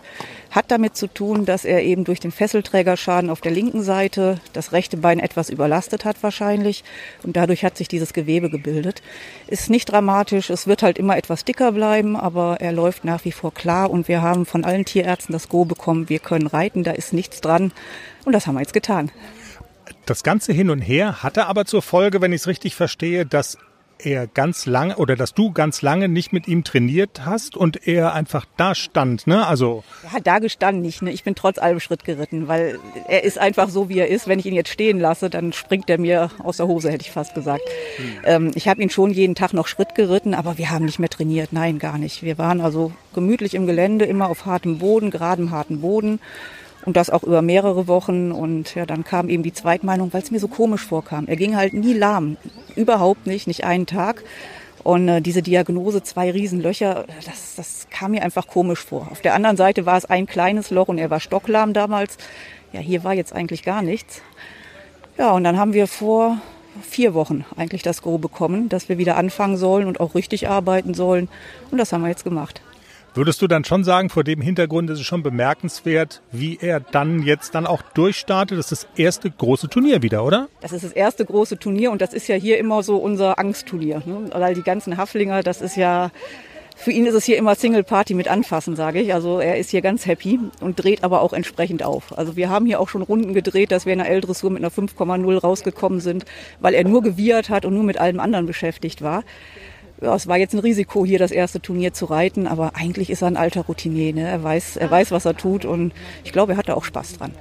Hat damit zu tun, dass er eben durch den Fesselträgerschaden auf der linken Seite das rechte Bein etwas überlastet hat wahrscheinlich. Und dadurch hat sich dieses Gewebe gebildet. Ist nicht dramatisch, es wird halt immer etwas dicker bleiben, aber er läuft nach wie vor klar. Und wir haben von allen Tierärzten das Go bekommen, wir können reiten, da ist nichts dran. Und das haben wir jetzt getan. Das ganze Hin und Her hatte aber zur Folge, wenn ich es richtig verstehe, dass er ganz lange oder dass du ganz lange nicht mit ihm trainiert hast und er einfach da stand, ne? Also Er hat da gestanden nicht. Ne? Ich bin trotz allem Schritt geritten, weil er ist einfach so, wie er ist. Wenn ich ihn jetzt stehen lasse, dann springt er mir aus der Hose, hätte ich fast gesagt. Ähm, ich habe ihn schon jeden Tag noch Schritt geritten, aber wir haben nicht mehr trainiert. Nein, gar nicht. Wir waren also gemütlich im Gelände, immer auf hartem Boden, geradem harten Boden. Und das auch über mehrere Wochen. Und ja, dann kam eben die Zweitmeinung, weil es mir so komisch vorkam. Er ging halt nie lahm. Überhaupt nicht, nicht einen Tag. Und äh, diese Diagnose, zwei Riesenlöcher, das, das kam mir einfach komisch vor. Auf der anderen Seite war es ein kleines Loch und er war stocklahm damals. Ja, hier war jetzt eigentlich gar nichts. Ja, und dann haben wir vor vier Wochen eigentlich das Grobe bekommen, dass wir wieder anfangen sollen und auch richtig arbeiten sollen. Und das haben wir jetzt gemacht. Würdest du dann schon sagen, vor dem Hintergrund ist es schon bemerkenswert, wie er dann jetzt dann auch durchstartet? Das ist das erste große Turnier wieder, oder? Das ist das erste große Turnier und das ist ja hier immer so unser Angstturnier. Ne? Weil die ganzen Haflinger, das ist ja, für ihn ist es hier immer Single Party mit anfassen, sage ich. Also er ist hier ganz happy und dreht aber auch entsprechend auf. Also wir haben hier auch schon Runden gedreht, dass wir in der L-Dressur mit einer 5,0 rausgekommen sind, weil er nur gewiehert hat und nur mit allem anderen beschäftigt war ja, es war jetzt ein Risiko, hier das erste Turnier zu reiten, aber eigentlich ist er ein alter Routinier. Ne? Er, weiß, er weiß, was er tut und ich glaube, er hat da auch Spaß dran.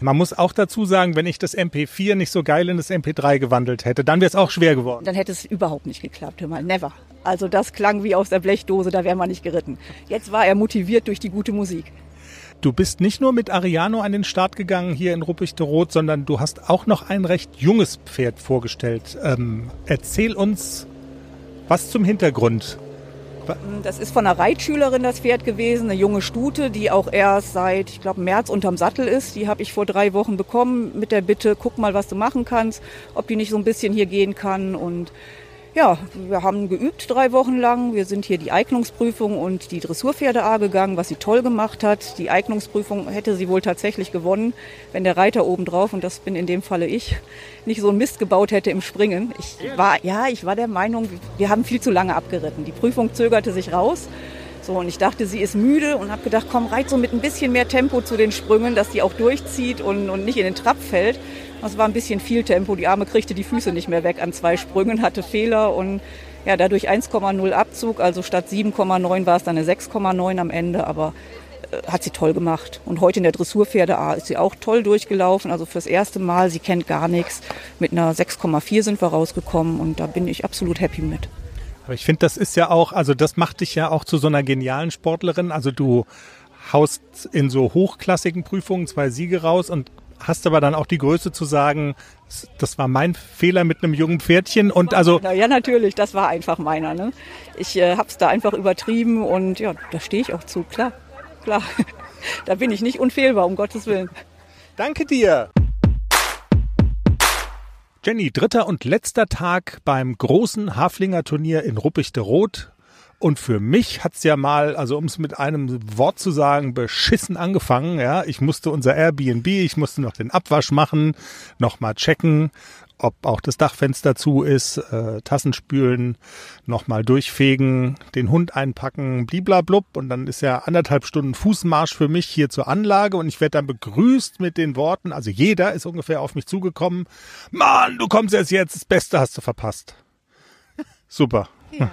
Man muss auch dazu sagen, wenn ich das MP4 nicht so geil in das MP3 gewandelt hätte, dann wäre es auch schwer geworden. Dann hätte es überhaupt nicht geklappt, hör mal, never. Also das klang wie aus der Blechdose, da wäre man nicht geritten. Jetzt war er motiviert durch die gute Musik. Du bist nicht nur mit Ariano an den Start gegangen hier in Ruppichte-Rot, sondern du hast auch noch ein recht junges Pferd vorgestellt. Ähm, erzähl uns was zum Hintergrund? Das ist von einer Reitschülerin das Pferd gewesen, eine junge Stute, die auch erst seit, ich glaube, März unterm Sattel ist. Die habe ich vor drei Wochen bekommen mit der Bitte, guck mal, was du machen kannst, ob die nicht so ein bisschen hier gehen kann. Und ja, wir haben geübt drei Wochen lang. Wir sind hier die Eignungsprüfung und die Dressurpferde A gegangen, was sie toll gemacht hat. Die Eignungsprüfung hätte sie wohl tatsächlich gewonnen, wenn der Reiter oben drauf, und das bin in dem Falle ich, nicht so ein Mist gebaut hätte im Springen. Ich war, ja, ich war der Meinung, wir haben viel zu lange abgeritten. Die Prüfung zögerte sich raus. So, und ich dachte, sie ist müde und habe gedacht, komm, reit so mit ein bisschen mehr Tempo zu den Sprüngen, dass die auch durchzieht und, und nicht in den Trab fällt. Das war ein bisschen viel Tempo. Die Arme kriegte die Füße nicht mehr weg an zwei Sprüngen, hatte Fehler und ja, dadurch 1,0 Abzug. Also statt 7,9 war es dann eine 6,9 am Ende, aber äh, hat sie toll gemacht. Und heute in der Dressurpferde A ist sie auch toll durchgelaufen. Also fürs erste Mal, sie kennt gar nichts. Mit einer 6,4 sind wir rausgekommen und da bin ich absolut happy mit. Aber ich finde, das ist ja auch, also das macht dich ja auch zu so einer genialen Sportlerin. Also du haust in so hochklassigen Prüfungen zwei Siege raus und hast aber dann auch die Größe zu sagen, das war mein Fehler mit einem jungen Pferdchen und also ja natürlich, das war einfach meiner. Ne? Ich äh, habe es da einfach übertrieben und ja, da stehe ich auch zu, klar, klar. (laughs) da bin ich nicht unfehlbar, um Gottes Willen. Danke dir. Jenny, dritter und letzter Tag beim großen Haflinger Turnier in Ruppichte-Rot. Und für mich hat's ja mal, also um es mit einem Wort zu sagen, beschissen angefangen. Ja, ich musste unser Airbnb, ich musste noch den Abwasch machen, nochmal checken, ob auch das Dachfenster zu ist, äh, Tassen spülen, nochmal durchfegen, den Hund einpacken, bliblablub. Und dann ist ja anderthalb Stunden Fußmarsch für mich hier zur Anlage und ich werde dann begrüßt mit den Worten, also jeder ist ungefähr auf mich zugekommen. Mann, du kommst erst jetzt, das Beste hast du verpasst. Super. Ja.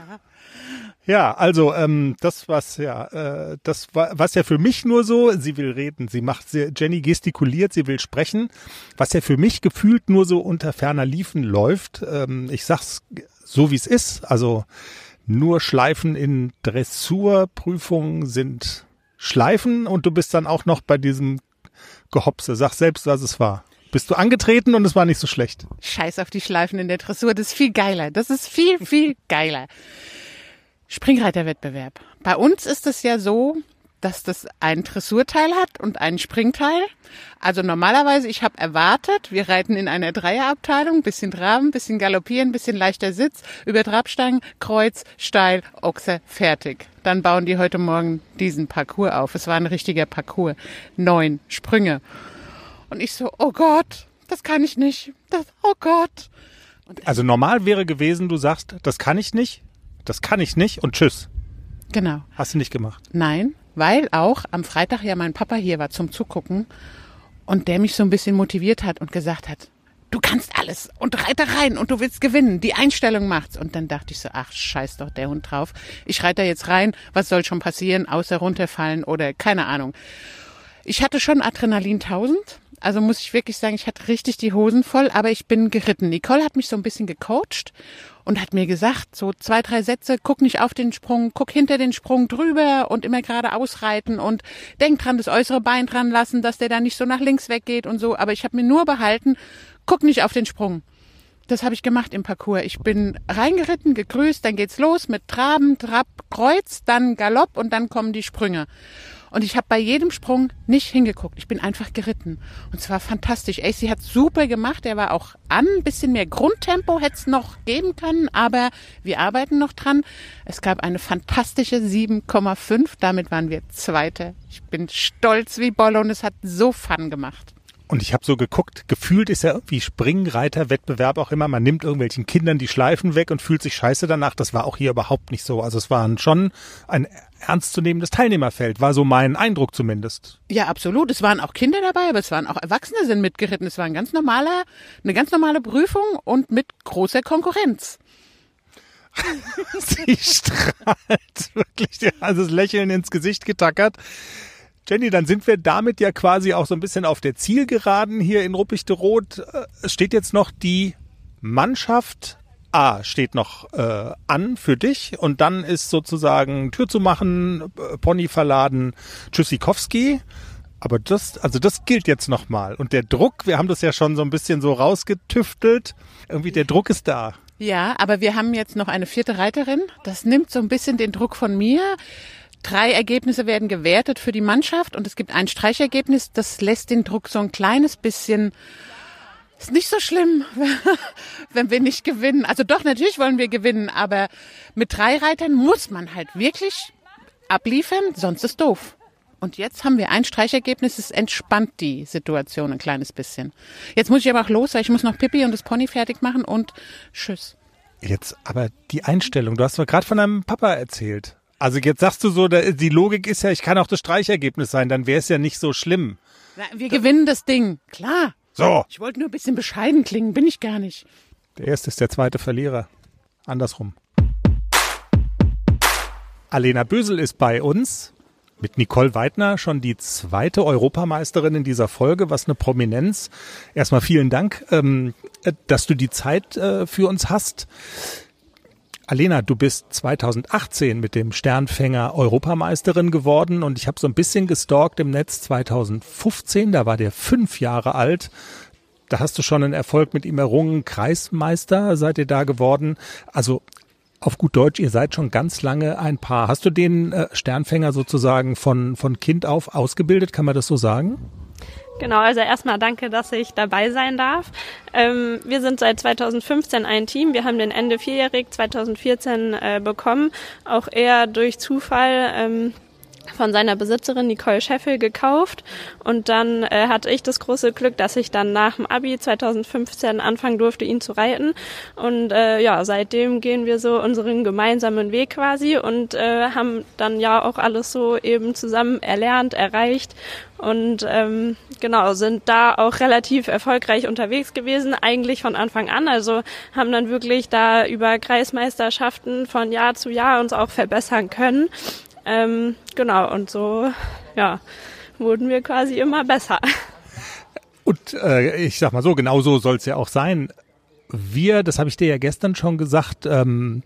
Ja, also ähm, das was ja, äh, das war was ja für mich nur so. Sie will reden, sie macht, sie, Jenny gestikuliert, sie will sprechen. Was ja für mich gefühlt nur so unter ferner Liefen läuft. Ähm, ich sag's so wie es ist. Also nur Schleifen in Dressurprüfungen sind Schleifen und du bist dann auch noch bei diesem Gehopse. Sag selbst, was es war. Bist du angetreten und es war nicht so schlecht. Scheiß auf die Schleifen in der Dressur, das ist viel geiler. Das ist viel, viel geiler. Springreiterwettbewerb. Bei uns ist es ja so, dass das ein Dressurteil hat und einen Springteil. Also normalerweise, ich habe erwartet, wir reiten in einer Dreierabteilung, bisschen Traben, bisschen Galoppieren, bisschen leichter Sitz, über Trabstangen, Kreuz, Steil, Ochse, fertig. Dann bauen die heute Morgen diesen Parcours auf. Es war ein richtiger Parcours. Neun Sprünge. Und ich so, oh Gott, das kann ich nicht. Das, oh Gott. also normal wäre gewesen, du sagst, das kann ich nicht, das kann ich nicht und tschüss. Genau. Hast du nicht gemacht? Nein, weil auch am Freitag ja mein Papa hier war zum Zugucken und der mich so ein bisschen motiviert hat und gesagt hat, du kannst alles und reite rein und du willst gewinnen. Die Einstellung macht's. Und dann dachte ich so, ach, scheiß doch der Hund drauf. Ich reite da jetzt rein. Was soll schon passieren, außer runterfallen oder keine Ahnung. Ich hatte schon Adrenalin 1000. Also muss ich wirklich sagen, ich hatte richtig die Hosen voll, aber ich bin geritten. Nicole hat mich so ein bisschen gecoacht und hat mir gesagt, so zwei, drei Sätze, guck nicht auf den Sprung, guck hinter den Sprung drüber und immer gerade ausreiten und denk dran, das äußere Bein dran lassen, dass der da nicht so nach links weggeht und so. Aber ich habe mir nur behalten, guck nicht auf den Sprung. Das habe ich gemacht im Parcours. Ich bin reingeritten, gegrüßt, dann geht's los mit Traben, Trab, Kreuz, dann Galopp und dann kommen die Sprünge. Und ich habe bei jedem Sprung nicht hingeguckt. Ich bin einfach geritten. Und zwar fantastisch. AC hat super gemacht. Er war auch an. Ein bisschen mehr Grundtempo hätte es noch geben können, aber wir arbeiten noch dran. Es gab eine fantastische 7,5. Damit waren wir Zweite. Ich bin stolz wie Bolle und es hat so Fun gemacht. Und ich habe so geguckt, gefühlt ist ja irgendwie Springreiter-Wettbewerb auch immer, man nimmt irgendwelchen Kindern die Schleifen weg und fühlt sich scheiße danach. Das war auch hier überhaupt nicht so. Also es war schon ein ernstzunehmendes Teilnehmerfeld, war so mein Eindruck zumindest. Ja, absolut. Es waren auch Kinder dabei, aber es waren auch Erwachsene sind mitgeritten. Es war ein ganz normaler, eine ganz normale Prüfung und mit großer Konkurrenz. (laughs) Sie strahlt wirklich, also das Lächeln ins Gesicht getackert. Jenny, dann sind wir damit ja quasi auch so ein bisschen auf der Zielgeraden hier in Ruppichteroth. Äh, es steht jetzt noch die Mannschaft A steht noch äh, an für dich und dann ist sozusagen Tür zu machen, äh, Pony verladen, Tschüssikowski. Aber das, also das gilt jetzt nochmal. Und der Druck, wir haben das ja schon so ein bisschen so rausgetüftelt. Irgendwie der Druck ist da. Ja, aber wir haben jetzt noch eine vierte Reiterin. Das nimmt so ein bisschen den Druck von mir. Drei Ergebnisse werden gewertet für die Mannschaft und es gibt ein Streichergebnis, das lässt den Druck so ein kleines bisschen ist nicht so schlimm, (laughs) wenn wir nicht gewinnen. Also doch, natürlich wollen wir gewinnen, aber mit drei Reitern muss man halt wirklich abliefern, sonst ist doof. Und jetzt haben wir ein Streichergebnis, es entspannt die Situation ein kleines bisschen. Jetzt muss ich aber auch los, weil ich muss noch Pippi und das Pony fertig machen und tschüss. Jetzt aber die Einstellung, du hast doch gerade von deinem Papa erzählt. Also jetzt sagst du so, die Logik ist ja, ich kann auch das Streichergebnis sein, dann wäre es ja nicht so schlimm. Na, wir da gewinnen das Ding, klar. So. Ich wollte nur ein bisschen bescheiden klingen, bin ich gar nicht. Der erste ist der zweite Verlierer. Andersrum. Alena Bösel ist bei uns. Mit Nicole Weidner schon die zweite Europameisterin in dieser Folge. Was eine Prominenz. Erstmal vielen Dank, ähm, dass du die Zeit äh, für uns hast. Alena, du bist 2018 mit dem Sternfänger Europameisterin geworden und ich habe so ein bisschen gestalkt im Netz 2015, da war der fünf Jahre alt. Da hast du schon einen Erfolg mit ihm errungen. Kreismeister seid ihr da geworden. Also auf gut Deutsch, ihr seid schon ganz lange ein Paar. Hast du den äh, Sternfänger sozusagen von, von Kind auf ausgebildet? Kann man das so sagen? Genau, also erstmal danke, dass ich dabei sein darf. Ähm, wir sind seit 2015 ein Team. Wir haben den Ende vierjährig 2014 äh, bekommen, auch eher durch Zufall. Ähm, von seiner Besitzerin Nicole Scheffel gekauft und dann äh, hatte ich das große Glück, dass ich dann nach dem Abi 2015 anfangen durfte, ihn zu reiten und äh, ja, seitdem gehen wir so unseren gemeinsamen Weg quasi und äh, haben dann ja auch alles so eben zusammen erlernt, erreicht und ähm, genau sind da auch relativ erfolgreich unterwegs gewesen, eigentlich von Anfang an. Also haben dann wirklich da über Kreismeisterschaften von Jahr zu Jahr uns auch verbessern können. Ähm, genau, und so, ja, wurden wir quasi immer besser. Und äh, ich sag mal so, genau so soll es ja auch sein. Wir, das habe ich dir ja gestern schon gesagt, ähm,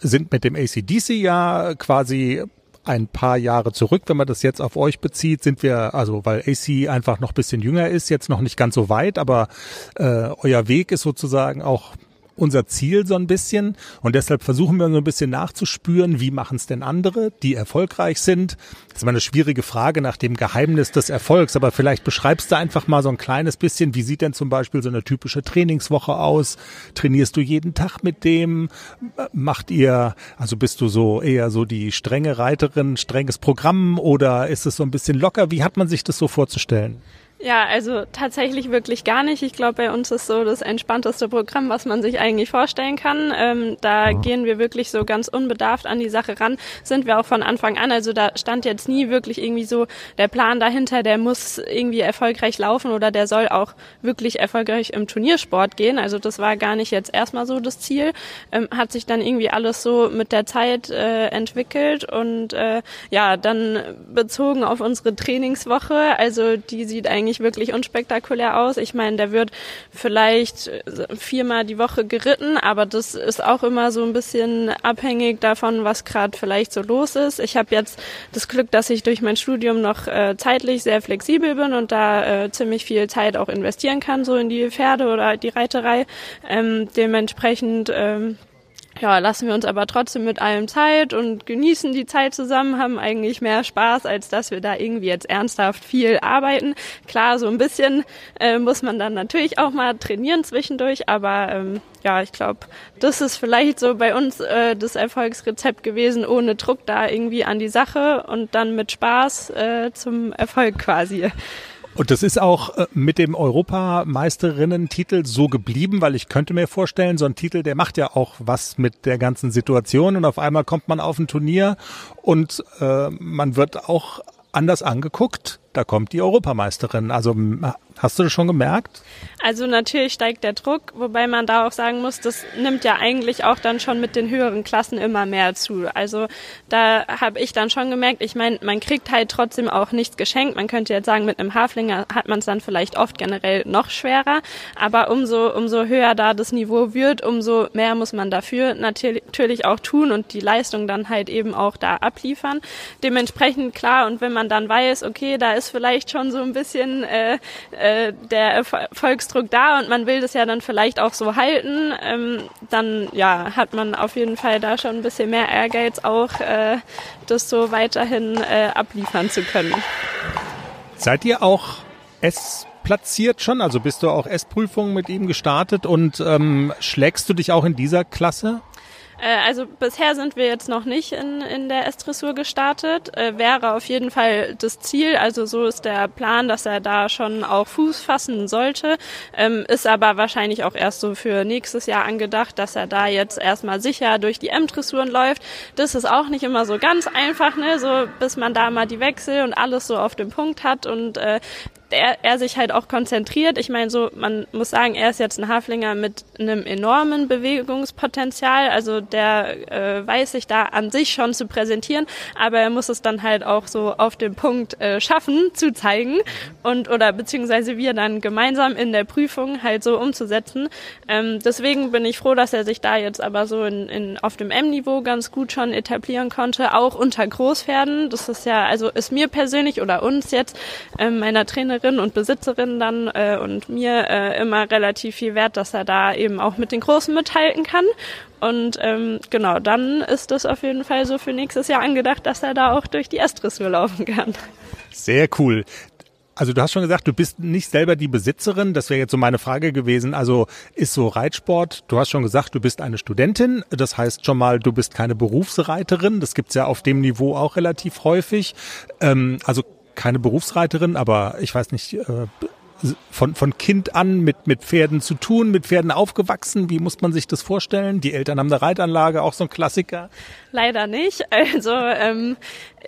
sind mit dem ACDC ja quasi ein paar Jahre zurück. Wenn man das jetzt auf euch bezieht, sind wir, also weil AC einfach noch bisschen jünger ist, jetzt noch nicht ganz so weit, aber äh, euer Weg ist sozusagen auch unser Ziel so ein bisschen. Und deshalb versuchen wir so ein bisschen nachzuspüren, wie machen es denn andere, die erfolgreich sind. Das ist immer eine schwierige Frage nach dem Geheimnis des Erfolgs, aber vielleicht beschreibst du einfach mal so ein kleines bisschen, wie sieht denn zum Beispiel so eine typische Trainingswoche aus? Trainierst du jeden Tag mit dem? Macht ihr, also bist du so eher so die strenge Reiterin, strenges Programm oder ist es so ein bisschen locker? Wie hat man sich das so vorzustellen? Ja, also tatsächlich wirklich gar nicht. Ich glaube, bei uns ist so das entspannteste Programm, was man sich eigentlich vorstellen kann. Ähm, da gehen wir wirklich so ganz unbedarft an die Sache ran. Sind wir auch von Anfang an. Also da stand jetzt nie wirklich irgendwie so der Plan dahinter, der muss irgendwie erfolgreich laufen oder der soll auch wirklich erfolgreich im Turniersport gehen. Also das war gar nicht jetzt erstmal so das Ziel. Ähm, hat sich dann irgendwie alles so mit der Zeit äh, entwickelt und äh, ja, dann bezogen auf unsere Trainingswoche. Also die sieht eigentlich nicht wirklich unspektakulär aus. Ich meine, der wird vielleicht viermal die Woche geritten, aber das ist auch immer so ein bisschen abhängig davon, was gerade vielleicht so los ist. Ich habe jetzt das Glück, dass ich durch mein Studium noch äh, zeitlich sehr flexibel bin und da äh, ziemlich viel Zeit auch investieren kann, so in die Pferde oder die Reiterei. Ähm, dementsprechend ähm, ja, lassen wir uns aber trotzdem mit allem Zeit und genießen die Zeit zusammen, haben eigentlich mehr Spaß, als dass wir da irgendwie jetzt ernsthaft viel arbeiten. Klar, so ein bisschen äh, muss man dann natürlich auch mal trainieren zwischendurch, aber ähm, ja, ich glaube, das ist vielleicht so bei uns äh, das Erfolgsrezept gewesen, ohne Druck da irgendwie an die Sache und dann mit Spaß äh, zum Erfolg quasi. Und das ist auch äh, mit dem Europameisterinnen-Titel so geblieben, weil ich könnte mir vorstellen, so ein Titel, der macht ja auch was mit der ganzen Situation und auf einmal kommt man auf ein Turnier und äh, man wird auch anders angeguckt. Da kommt die Europameisterin. Also Hast du das schon gemerkt? Also natürlich steigt der Druck, wobei man da auch sagen muss, das nimmt ja eigentlich auch dann schon mit den höheren Klassen immer mehr zu. Also da habe ich dann schon gemerkt, ich meine, man kriegt halt trotzdem auch nichts geschenkt. Man könnte jetzt sagen, mit einem Haflinger hat man es dann vielleicht oft generell noch schwerer, aber umso, umso höher da das Niveau wird, umso mehr muss man dafür natürlich auch tun und die Leistung dann halt eben auch da abliefern. Dementsprechend klar, und wenn man dann weiß, okay, da ist vielleicht schon so ein bisschen äh, äh, der Erfolgsdruck da und man will das ja dann vielleicht auch so halten, ähm, dann ja, hat man auf jeden Fall da schon ein bisschen mehr Ehrgeiz auch, äh, das so weiterhin äh, abliefern zu können. Seid ihr auch S platziert schon? Also bist du auch S-Prüfungen mit ihm gestartet und ähm, schlägst du dich auch in dieser Klasse? Äh, also bisher sind wir jetzt noch nicht in, in der S-Dressur gestartet. Äh, wäre auf jeden Fall das Ziel. Also so ist der Plan, dass er da schon auch Fuß fassen sollte. Ähm, ist aber wahrscheinlich auch erst so für nächstes Jahr angedacht, dass er da jetzt erstmal sicher durch die M-Dressuren läuft. Das ist auch nicht immer so ganz einfach, ne? So bis man da mal die Wechsel und alles so auf dem Punkt hat und äh, er, er sich halt auch konzentriert. Ich meine, so, man muss sagen, er ist jetzt ein Haflinger mit einem enormen Bewegungspotenzial. Also der äh, weiß sich da an sich schon zu präsentieren, aber er muss es dann halt auch so auf dem Punkt äh, schaffen, zu zeigen und oder beziehungsweise wir dann gemeinsam in der Prüfung halt so umzusetzen. Ähm, deswegen bin ich froh, dass er sich da jetzt aber so in, in auf dem M-Niveau ganz gut schon etablieren konnte, auch unter Großpferden. Das ist ja, also ist mir persönlich oder uns jetzt, äh, meiner Trainerin Besitzerin und Besitzerin dann äh, und mir äh, immer relativ viel wert, dass er da eben auch mit den Großen mithalten kann. Und ähm, genau, dann ist das auf jeden Fall so für nächstes Jahr angedacht, dass er da auch durch die Estressur laufen kann. Sehr cool. Also du hast schon gesagt, du bist nicht selber die Besitzerin. Das wäre jetzt so meine Frage gewesen. Also ist so Reitsport, du hast schon gesagt, du bist eine Studentin. Das heißt schon mal, du bist keine Berufsreiterin. Das gibt's ja auf dem Niveau auch relativ häufig. Ähm, also keine Berufsreiterin, aber ich weiß nicht, äh, von, von Kind an mit, mit Pferden zu tun, mit Pferden aufgewachsen. Wie muss man sich das vorstellen? Die Eltern haben eine Reitanlage, auch so ein Klassiker. Leider nicht. Also ähm,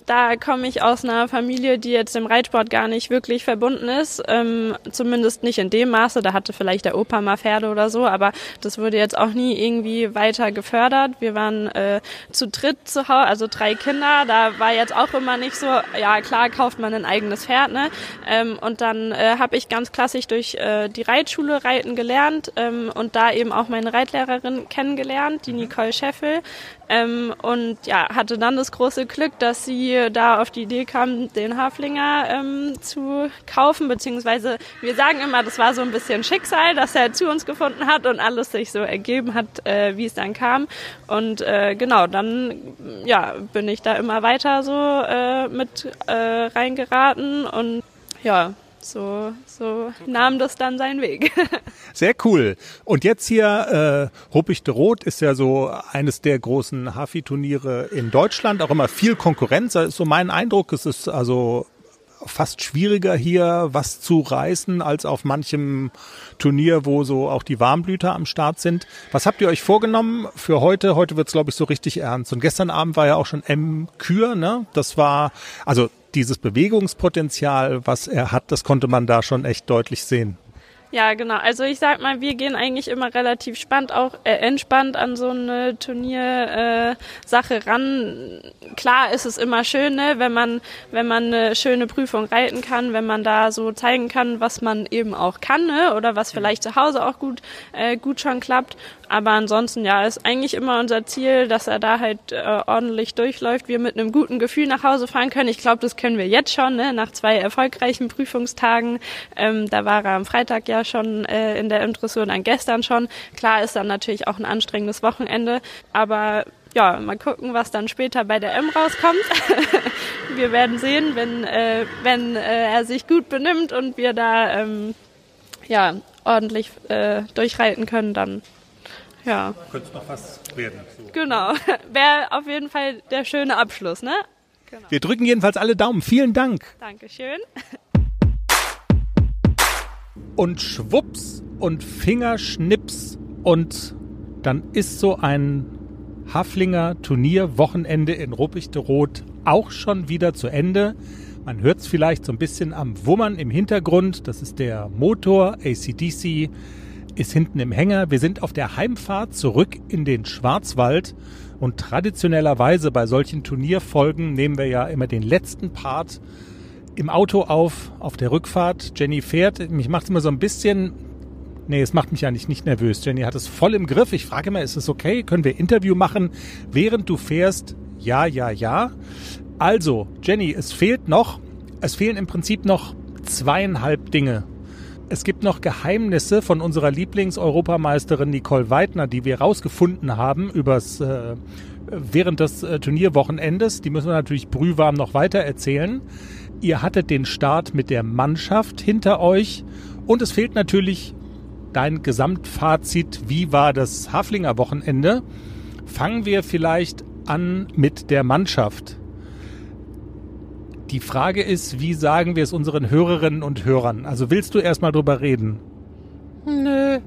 da komme ich aus einer Familie, die jetzt dem Reitsport gar nicht wirklich verbunden ist. Ähm, zumindest nicht in dem Maße. Da hatte vielleicht der Opa mal Pferde oder so, aber das wurde jetzt auch nie irgendwie weiter gefördert. Wir waren äh, zu dritt zu Hause, also drei Kinder. Da war jetzt auch immer nicht so, ja klar kauft man ein eigenes Pferd, ne? Ähm, und dann äh, habe ich ganz klassisch durch äh, die Reitschule reiten gelernt ähm, und da eben auch meine Reitlehrerin kennengelernt, die Nicole Scheffel. Ähm, und ja, hatte dann das große Glück, dass sie da auf die Idee kam, den Haflinger ähm, zu kaufen, beziehungsweise wir sagen immer, das war so ein bisschen Schicksal, dass er zu uns gefunden hat und alles sich so ergeben hat, äh, wie es dann kam. Und äh, genau, dann ja, bin ich da immer weiter so äh, mit äh, reingeraten und ja, so, so nahm das dann seinen Weg. (laughs) Sehr cool. Und jetzt hier, äh, Ruppig de Rot ist ja so eines der großen Hafi-Turniere in Deutschland, auch immer viel Konkurrenz. Das ist so mein Eindruck. Es ist also fast schwieriger hier was zu reißen als auf manchem Turnier, wo so auch die Warmblüter am Start sind. Was habt ihr euch vorgenommen für heute? Heute wird's glaube ich, so richtig ernst. Und gestern Abend war ja auch schon M. Kür, ne? Das war, also dieses Bewegungspotenzial, was er hat, das konnte man da schon echt deutlich sehen. Ja, genau. Also ich sag mal, wir gehen eigentlich immer relativ spannend, auch äh, entspannt an so eine Turniersache äh, ran. Klar ist es immer schön, ne, wenn man wenn man eine schöne Prüfung reiten kann, wenn man da so zeigen kann, was man eben auch kann, ne, oder was vielleicht zu Hause auch gut äh, gut schon klappt. Aber ansonsten, ja, ist eigentlich immer unser Ziel, dass er da halt äh, ordentlich durchläuft, wir mit einem guten Gefühl nach Hause fahren können. Ich glaube, das können wir jetzt schon, ne? nach zwei erfolgreichen Prüfungstagen. Ähm, da war er am Freitag ja schon äh, in der Imdressur und dann gestern schon. Klar ist dann natürlich auch ein anstrengendes Wochenende, aber ja, mal gucken, was dann später bei der M rauskommt. (laughs) wir werden sehen, wenn, äh, wenn äh, er sich gut benimmt und wir da ähm, ja, ordentlich äh, durchreiten können, dann ja. Könnte noch was werden. So. Genau. (laughs) Wäre auf jeden Fall der schöne Abschluss, ne? Genau. Wir drücken jedenfalls alle Daumen. Vielen Dank. Dankeschön. Und schwupps und Fingerschnips und dann ist so ein Haflinger Turnierwochenende in Ruppichteroth auch schon wieder zu Ende. Man hört es vielleicht so ein bisschen am Wummern im Hintergrund. Das ist der Motor ACDC, ist hinten im Hänger. Wir sind auf der Heimfahrt zurück in den Schwarzwald. Und traditionellerweise bei solchen Turnierfolgen nehmen wir ja immer den letzten Part im Auto auf, auf der Rückfahrt. Jenny fährt. Mich macht es immer so ein bisschen Nee, es macht mich eigentlich nicht nervös. Jenny hat es voll im Griff. Ich frage immer, ist es okay? Können wir Interview machen, während du fährst? Ja, ja, ja. Also, Jenny, es fehlt noch, es fehlen im Prinzip noch zweieinhalb Dinge. Es gibt noch Geheimnisse von unserer Lieblings-Europameisterin Nicole Weidner, die wir rausgefunden haben übers, äh, während des äh, Turnierwochenendes. Die müssen wir natürlich brühwarm noch weiter erzählen. Ihr hattet den Start mit der Mannschaft hinter euch und es fehlt natürlich dein Gesamtfazit. Wie war das Haflinger Wochenende? Fangen wir vielleicht an mit der Mannschaft. Die Frage ist, wie sagen wir es unseren Hörerinnen und Hörern? Also willst du erstmal drüber reden? Nö.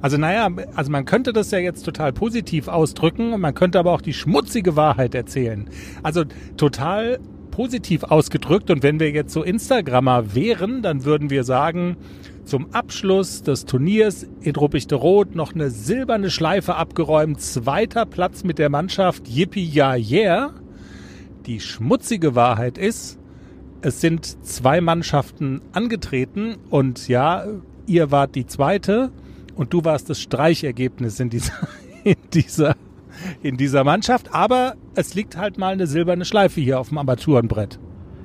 Also naja, also man könnte das ja jetzt total positiv ausdrücken und man könnte aber auch die schmutzige Wahrheit erzählen. Also total positiv ausgedrückt und wenn wir jetzt so Instagrammer wären, dann würden wir sagen, zum Abschluss des Turniers in Ruppichteroth noch eine silberne Schleife abgeräumt, zweiter Platz mit der Mannschaft, yippie ja yeah. Die schmutzige Wahrheit ist, es sind zwei Mannschaften angetreten und ja, ihr wart die zweite und du warst das Streichergebnis in dieser, (laughs) in dieser, in dieser Mannschaft. Aber es liegt halt mal eine silberne Schleife hier auf dem Armaturenbrett.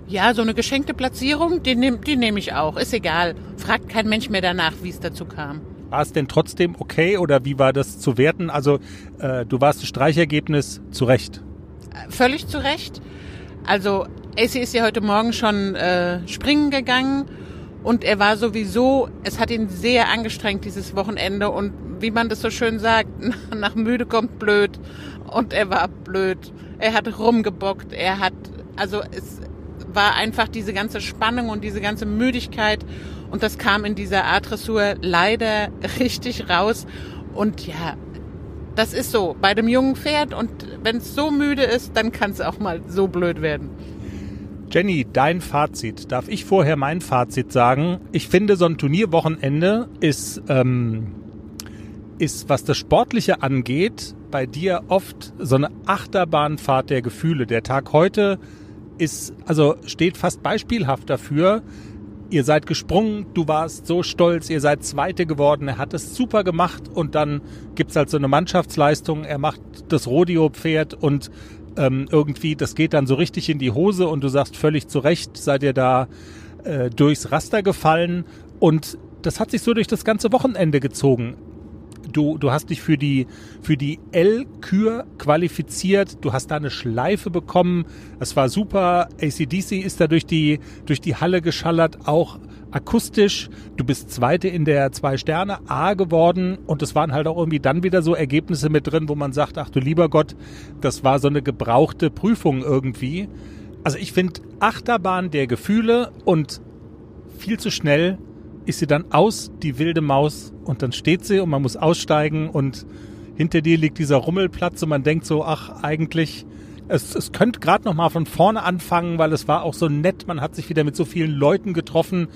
Ja, so eine geschenkte Platzierung, die nehme die nehm ich auch. Ist egal. Fragt kein Mensch mehr danach, wie es dazu kam. War es denn trotzdem okay oder wie war das zu werten? Also äh, du warst das Streichergebnis zu Recht. Völlig zu Recht. Also AC ist ja heute Morgen schon äh, springen gegangen und er war sowieso, es hat ihn sehr angestrengt dieses Wochenende und wie man das so schön sagt, (laughs) nach müde kommt blöd und er war blöd. Er hat rumgebockt, er hat, also es war einfach diese ganze Spannung und diese ganze Müdigkeit und das kam in dieser A-Dressur leider (laughs) richtig raus und ja, das ist so bei dem jungen Pferd und wenn es so müde ist, dann kann es auch mal so blöd werden. Jenny, dein Fazit. Darf ich vorher mein Fazit sagen? Ich finde, so ein Turnierwochenende ist, ähm, ist, was das Sportliche angeht, bei dir oft so eine Achterbahnfahrt der Gefühle. Der Tag heute ist, also steht fast beispielhaft dafür, ihr seid gesprungen, du warst so stolz, ihr seid Zweite geworden, er hat es super gemacht und dann gibt's halt so eine Mannschaftsleistung, er macht das Rodeo-Pferd und ähm, irgendwie, das geht dann so richtig in die Hose und du sagst völlig zu Recht, seid ihr da äh, durchs Raster gefallen. Und das hat sich so durch das ganze Wochenende gezogen du, du hast dich für die, für die L-Kür qualifiziert, du hast da eine Schleife bekommen, es war super, ACDC ist da durch die, durch die Halle geschallert, auch akustisch, du bist Zweite in der Zwei-Sterne A geworden. Und es waren halt auch irgendwie dann wieder so Ergebnisse mit drin, wo man sagt, ach du lieber Gott, das war so eine gebrauchte Prüfung irgendwie. Also ich finde Achterbahn der Gefühle und viel zu schnell ist sie dann aus, die wilde Maus, und dann steht sie und man muss aussteigen und hinter dir liegt dieser Rummelplatz und man denkt so, ach, eigentlich, es, es könnte gerade noch mal von vorne anfangen, weil es war auch so nett, man hat sich wieder mit so vielen Leuten getroffen.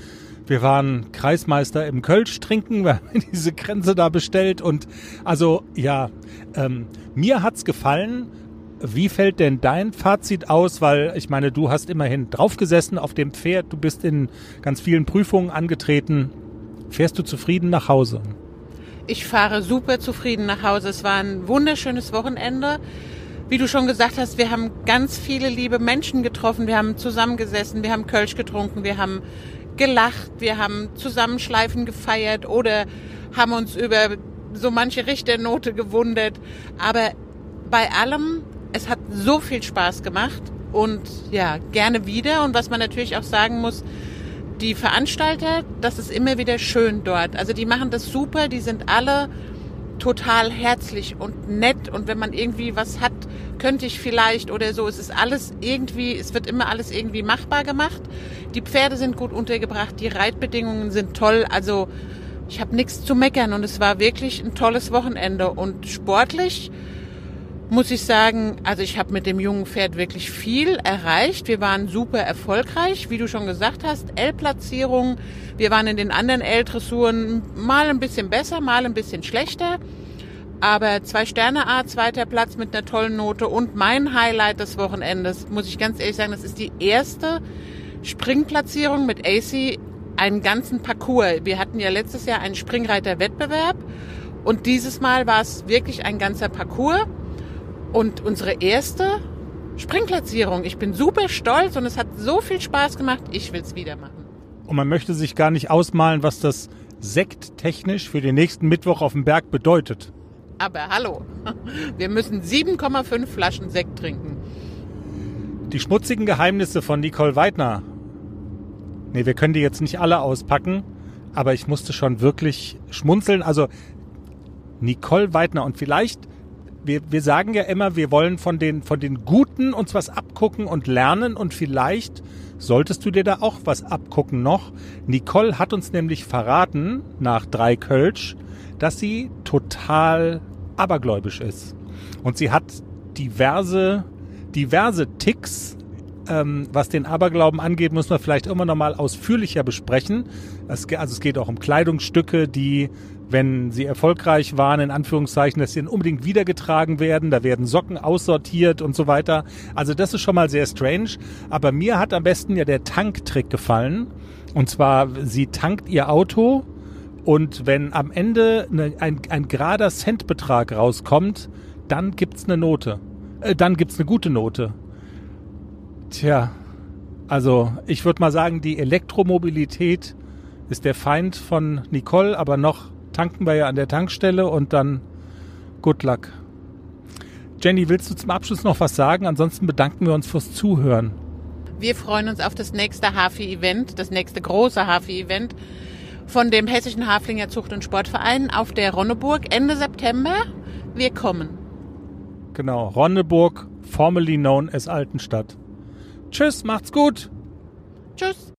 Wir waren Kreismeister im Kölsch trinken, (laughs) wir haben diese Grenze da bestellt und also ja, ähm, mir hat's gefallen wie fällt denn dein Fazit aus? Weil ich meine, du hast immerhin draufgesessen auf dem Pferd, du bist in ganz vielen Prüfungen angetreten. Fährst du zufrieden nach Hause? Ich fahre super zufrieden nach Hause. Es war ein wunderschönes Wochenende. Wie du schon gesagt hast, wir haben ganz viele liebe Menschen getroffen. Wir haben zusammengesessen, wir haben Kölsch getrunken, wir haben gelacht, wir haben Zusammenschleifen gefeiert oder haben uns über so manche Richternote gewundert. Aber bei allem, es hat so viel Spaß gemacht und ja, gerne wieder. Und was man natürlich auch sagen muss, die Veranstalter, das ist immer wieder schön dort. Also die machen das super, die sind alle total herzlich und nett und wenn man irgendwie was hat, könnte ich vielleicht oder so. Es ist alles irgendwie, es wird immer alles irgendwie machbar gemacht. Die Pferde sind gut untergebracht, die Reitbedingungen sind toll. Also ich habe nichts zu meckern und es war wirklich ein tolles Wochenende und sportlich muss ich sagen, also ich habe mit dem jungen Pferd wirklich viel erreicht. Wir waren super erfolgreich, wie du schon gesagt hast. L-Platzierung. Wir waren in den anderen L-Dressuren mal ein bisschen besser, mal ein bisschen schlechter. Aber zwei Sterne A, zweiter Platz mit einer tollen Note und mein Highlight des Wochenendes, muss ich ganz ehrlich sagen, das ist die erste Springplatzierung mit AC einen ganzen Parcours. Wir hatten ja letztes Jahr einen Springreiter-Wettbewerb und dieses Mal war es wirklich ein ganzer Parcours. Und unsere erste Springplatzierung. Ich bin super stolz und es hat so viel Spaß gemacht. Ich will es wieder machen. Und man möchte sich gar nicht ausmalen, was das sekttechnisch für den nächsten Mittwoch auf dem Berg bedeutet. Aber hallo, wir müssen 7,5 Flaschen Sekt trinken. Die schmutzigen Geheimnisse von Nicole Weidner. Nee, wir können die jetzt nicht alle auspacken, aber ich musste schon wirklich schmunzeln. Also Nicole Weidner und vielleicht wir, wir sagen ja immer, wir wollen von den, von den Guten uns was abgucken und lernen und vielleicht solltest du dir da auch was abgucken noch. Nicole hat uns nämlich verraten, nach drei Kölsch, dass sie total abergläubisch ist. Und sie hat diverse, diverse Ticks, ähm, was den Aberglauben angeht, müssen wir vielleicht immer noch mal ausführlicher besprechen. Es, also es geht auch um Kleidungsstücke, die wenn sie erfolgreich waren, in Anführungszeichen, dass sie dann unbedingt wiedergetragen werden. Da werden Socken aussortiert und so weiter. Also das ist schon mal sehr strange. Aber mir hat am besten ja der Tanktrick gefallen. Und zwar, sie tankt ihr Auto und wenn am Ende eine, ein, ein gerader Centbetrag rauskommt, dann gibt's eine Note. Äh, dann gibt's eine gute Note. Tja, also ich würde mal sagen, die Elektromobilität ist der Feind von Nicole, aber noch tanken wir ja an der Tankstelle und dann good luck. Jenny, willst du zum Abschluss noch was sagen? Ansonsten bedanken wir uns fürs Zuhören. Wir freuen uns auf das nächste Hafi-Event, das nächste große Hafi-Event von dem Hessischen Haflinger Zucht- und Sportverein auf der Ronneburg Ende September. Wir kommen. Genau, Ronneburg, formerly known as Altenstadt. Tschüss, macht's gut. Tschüss.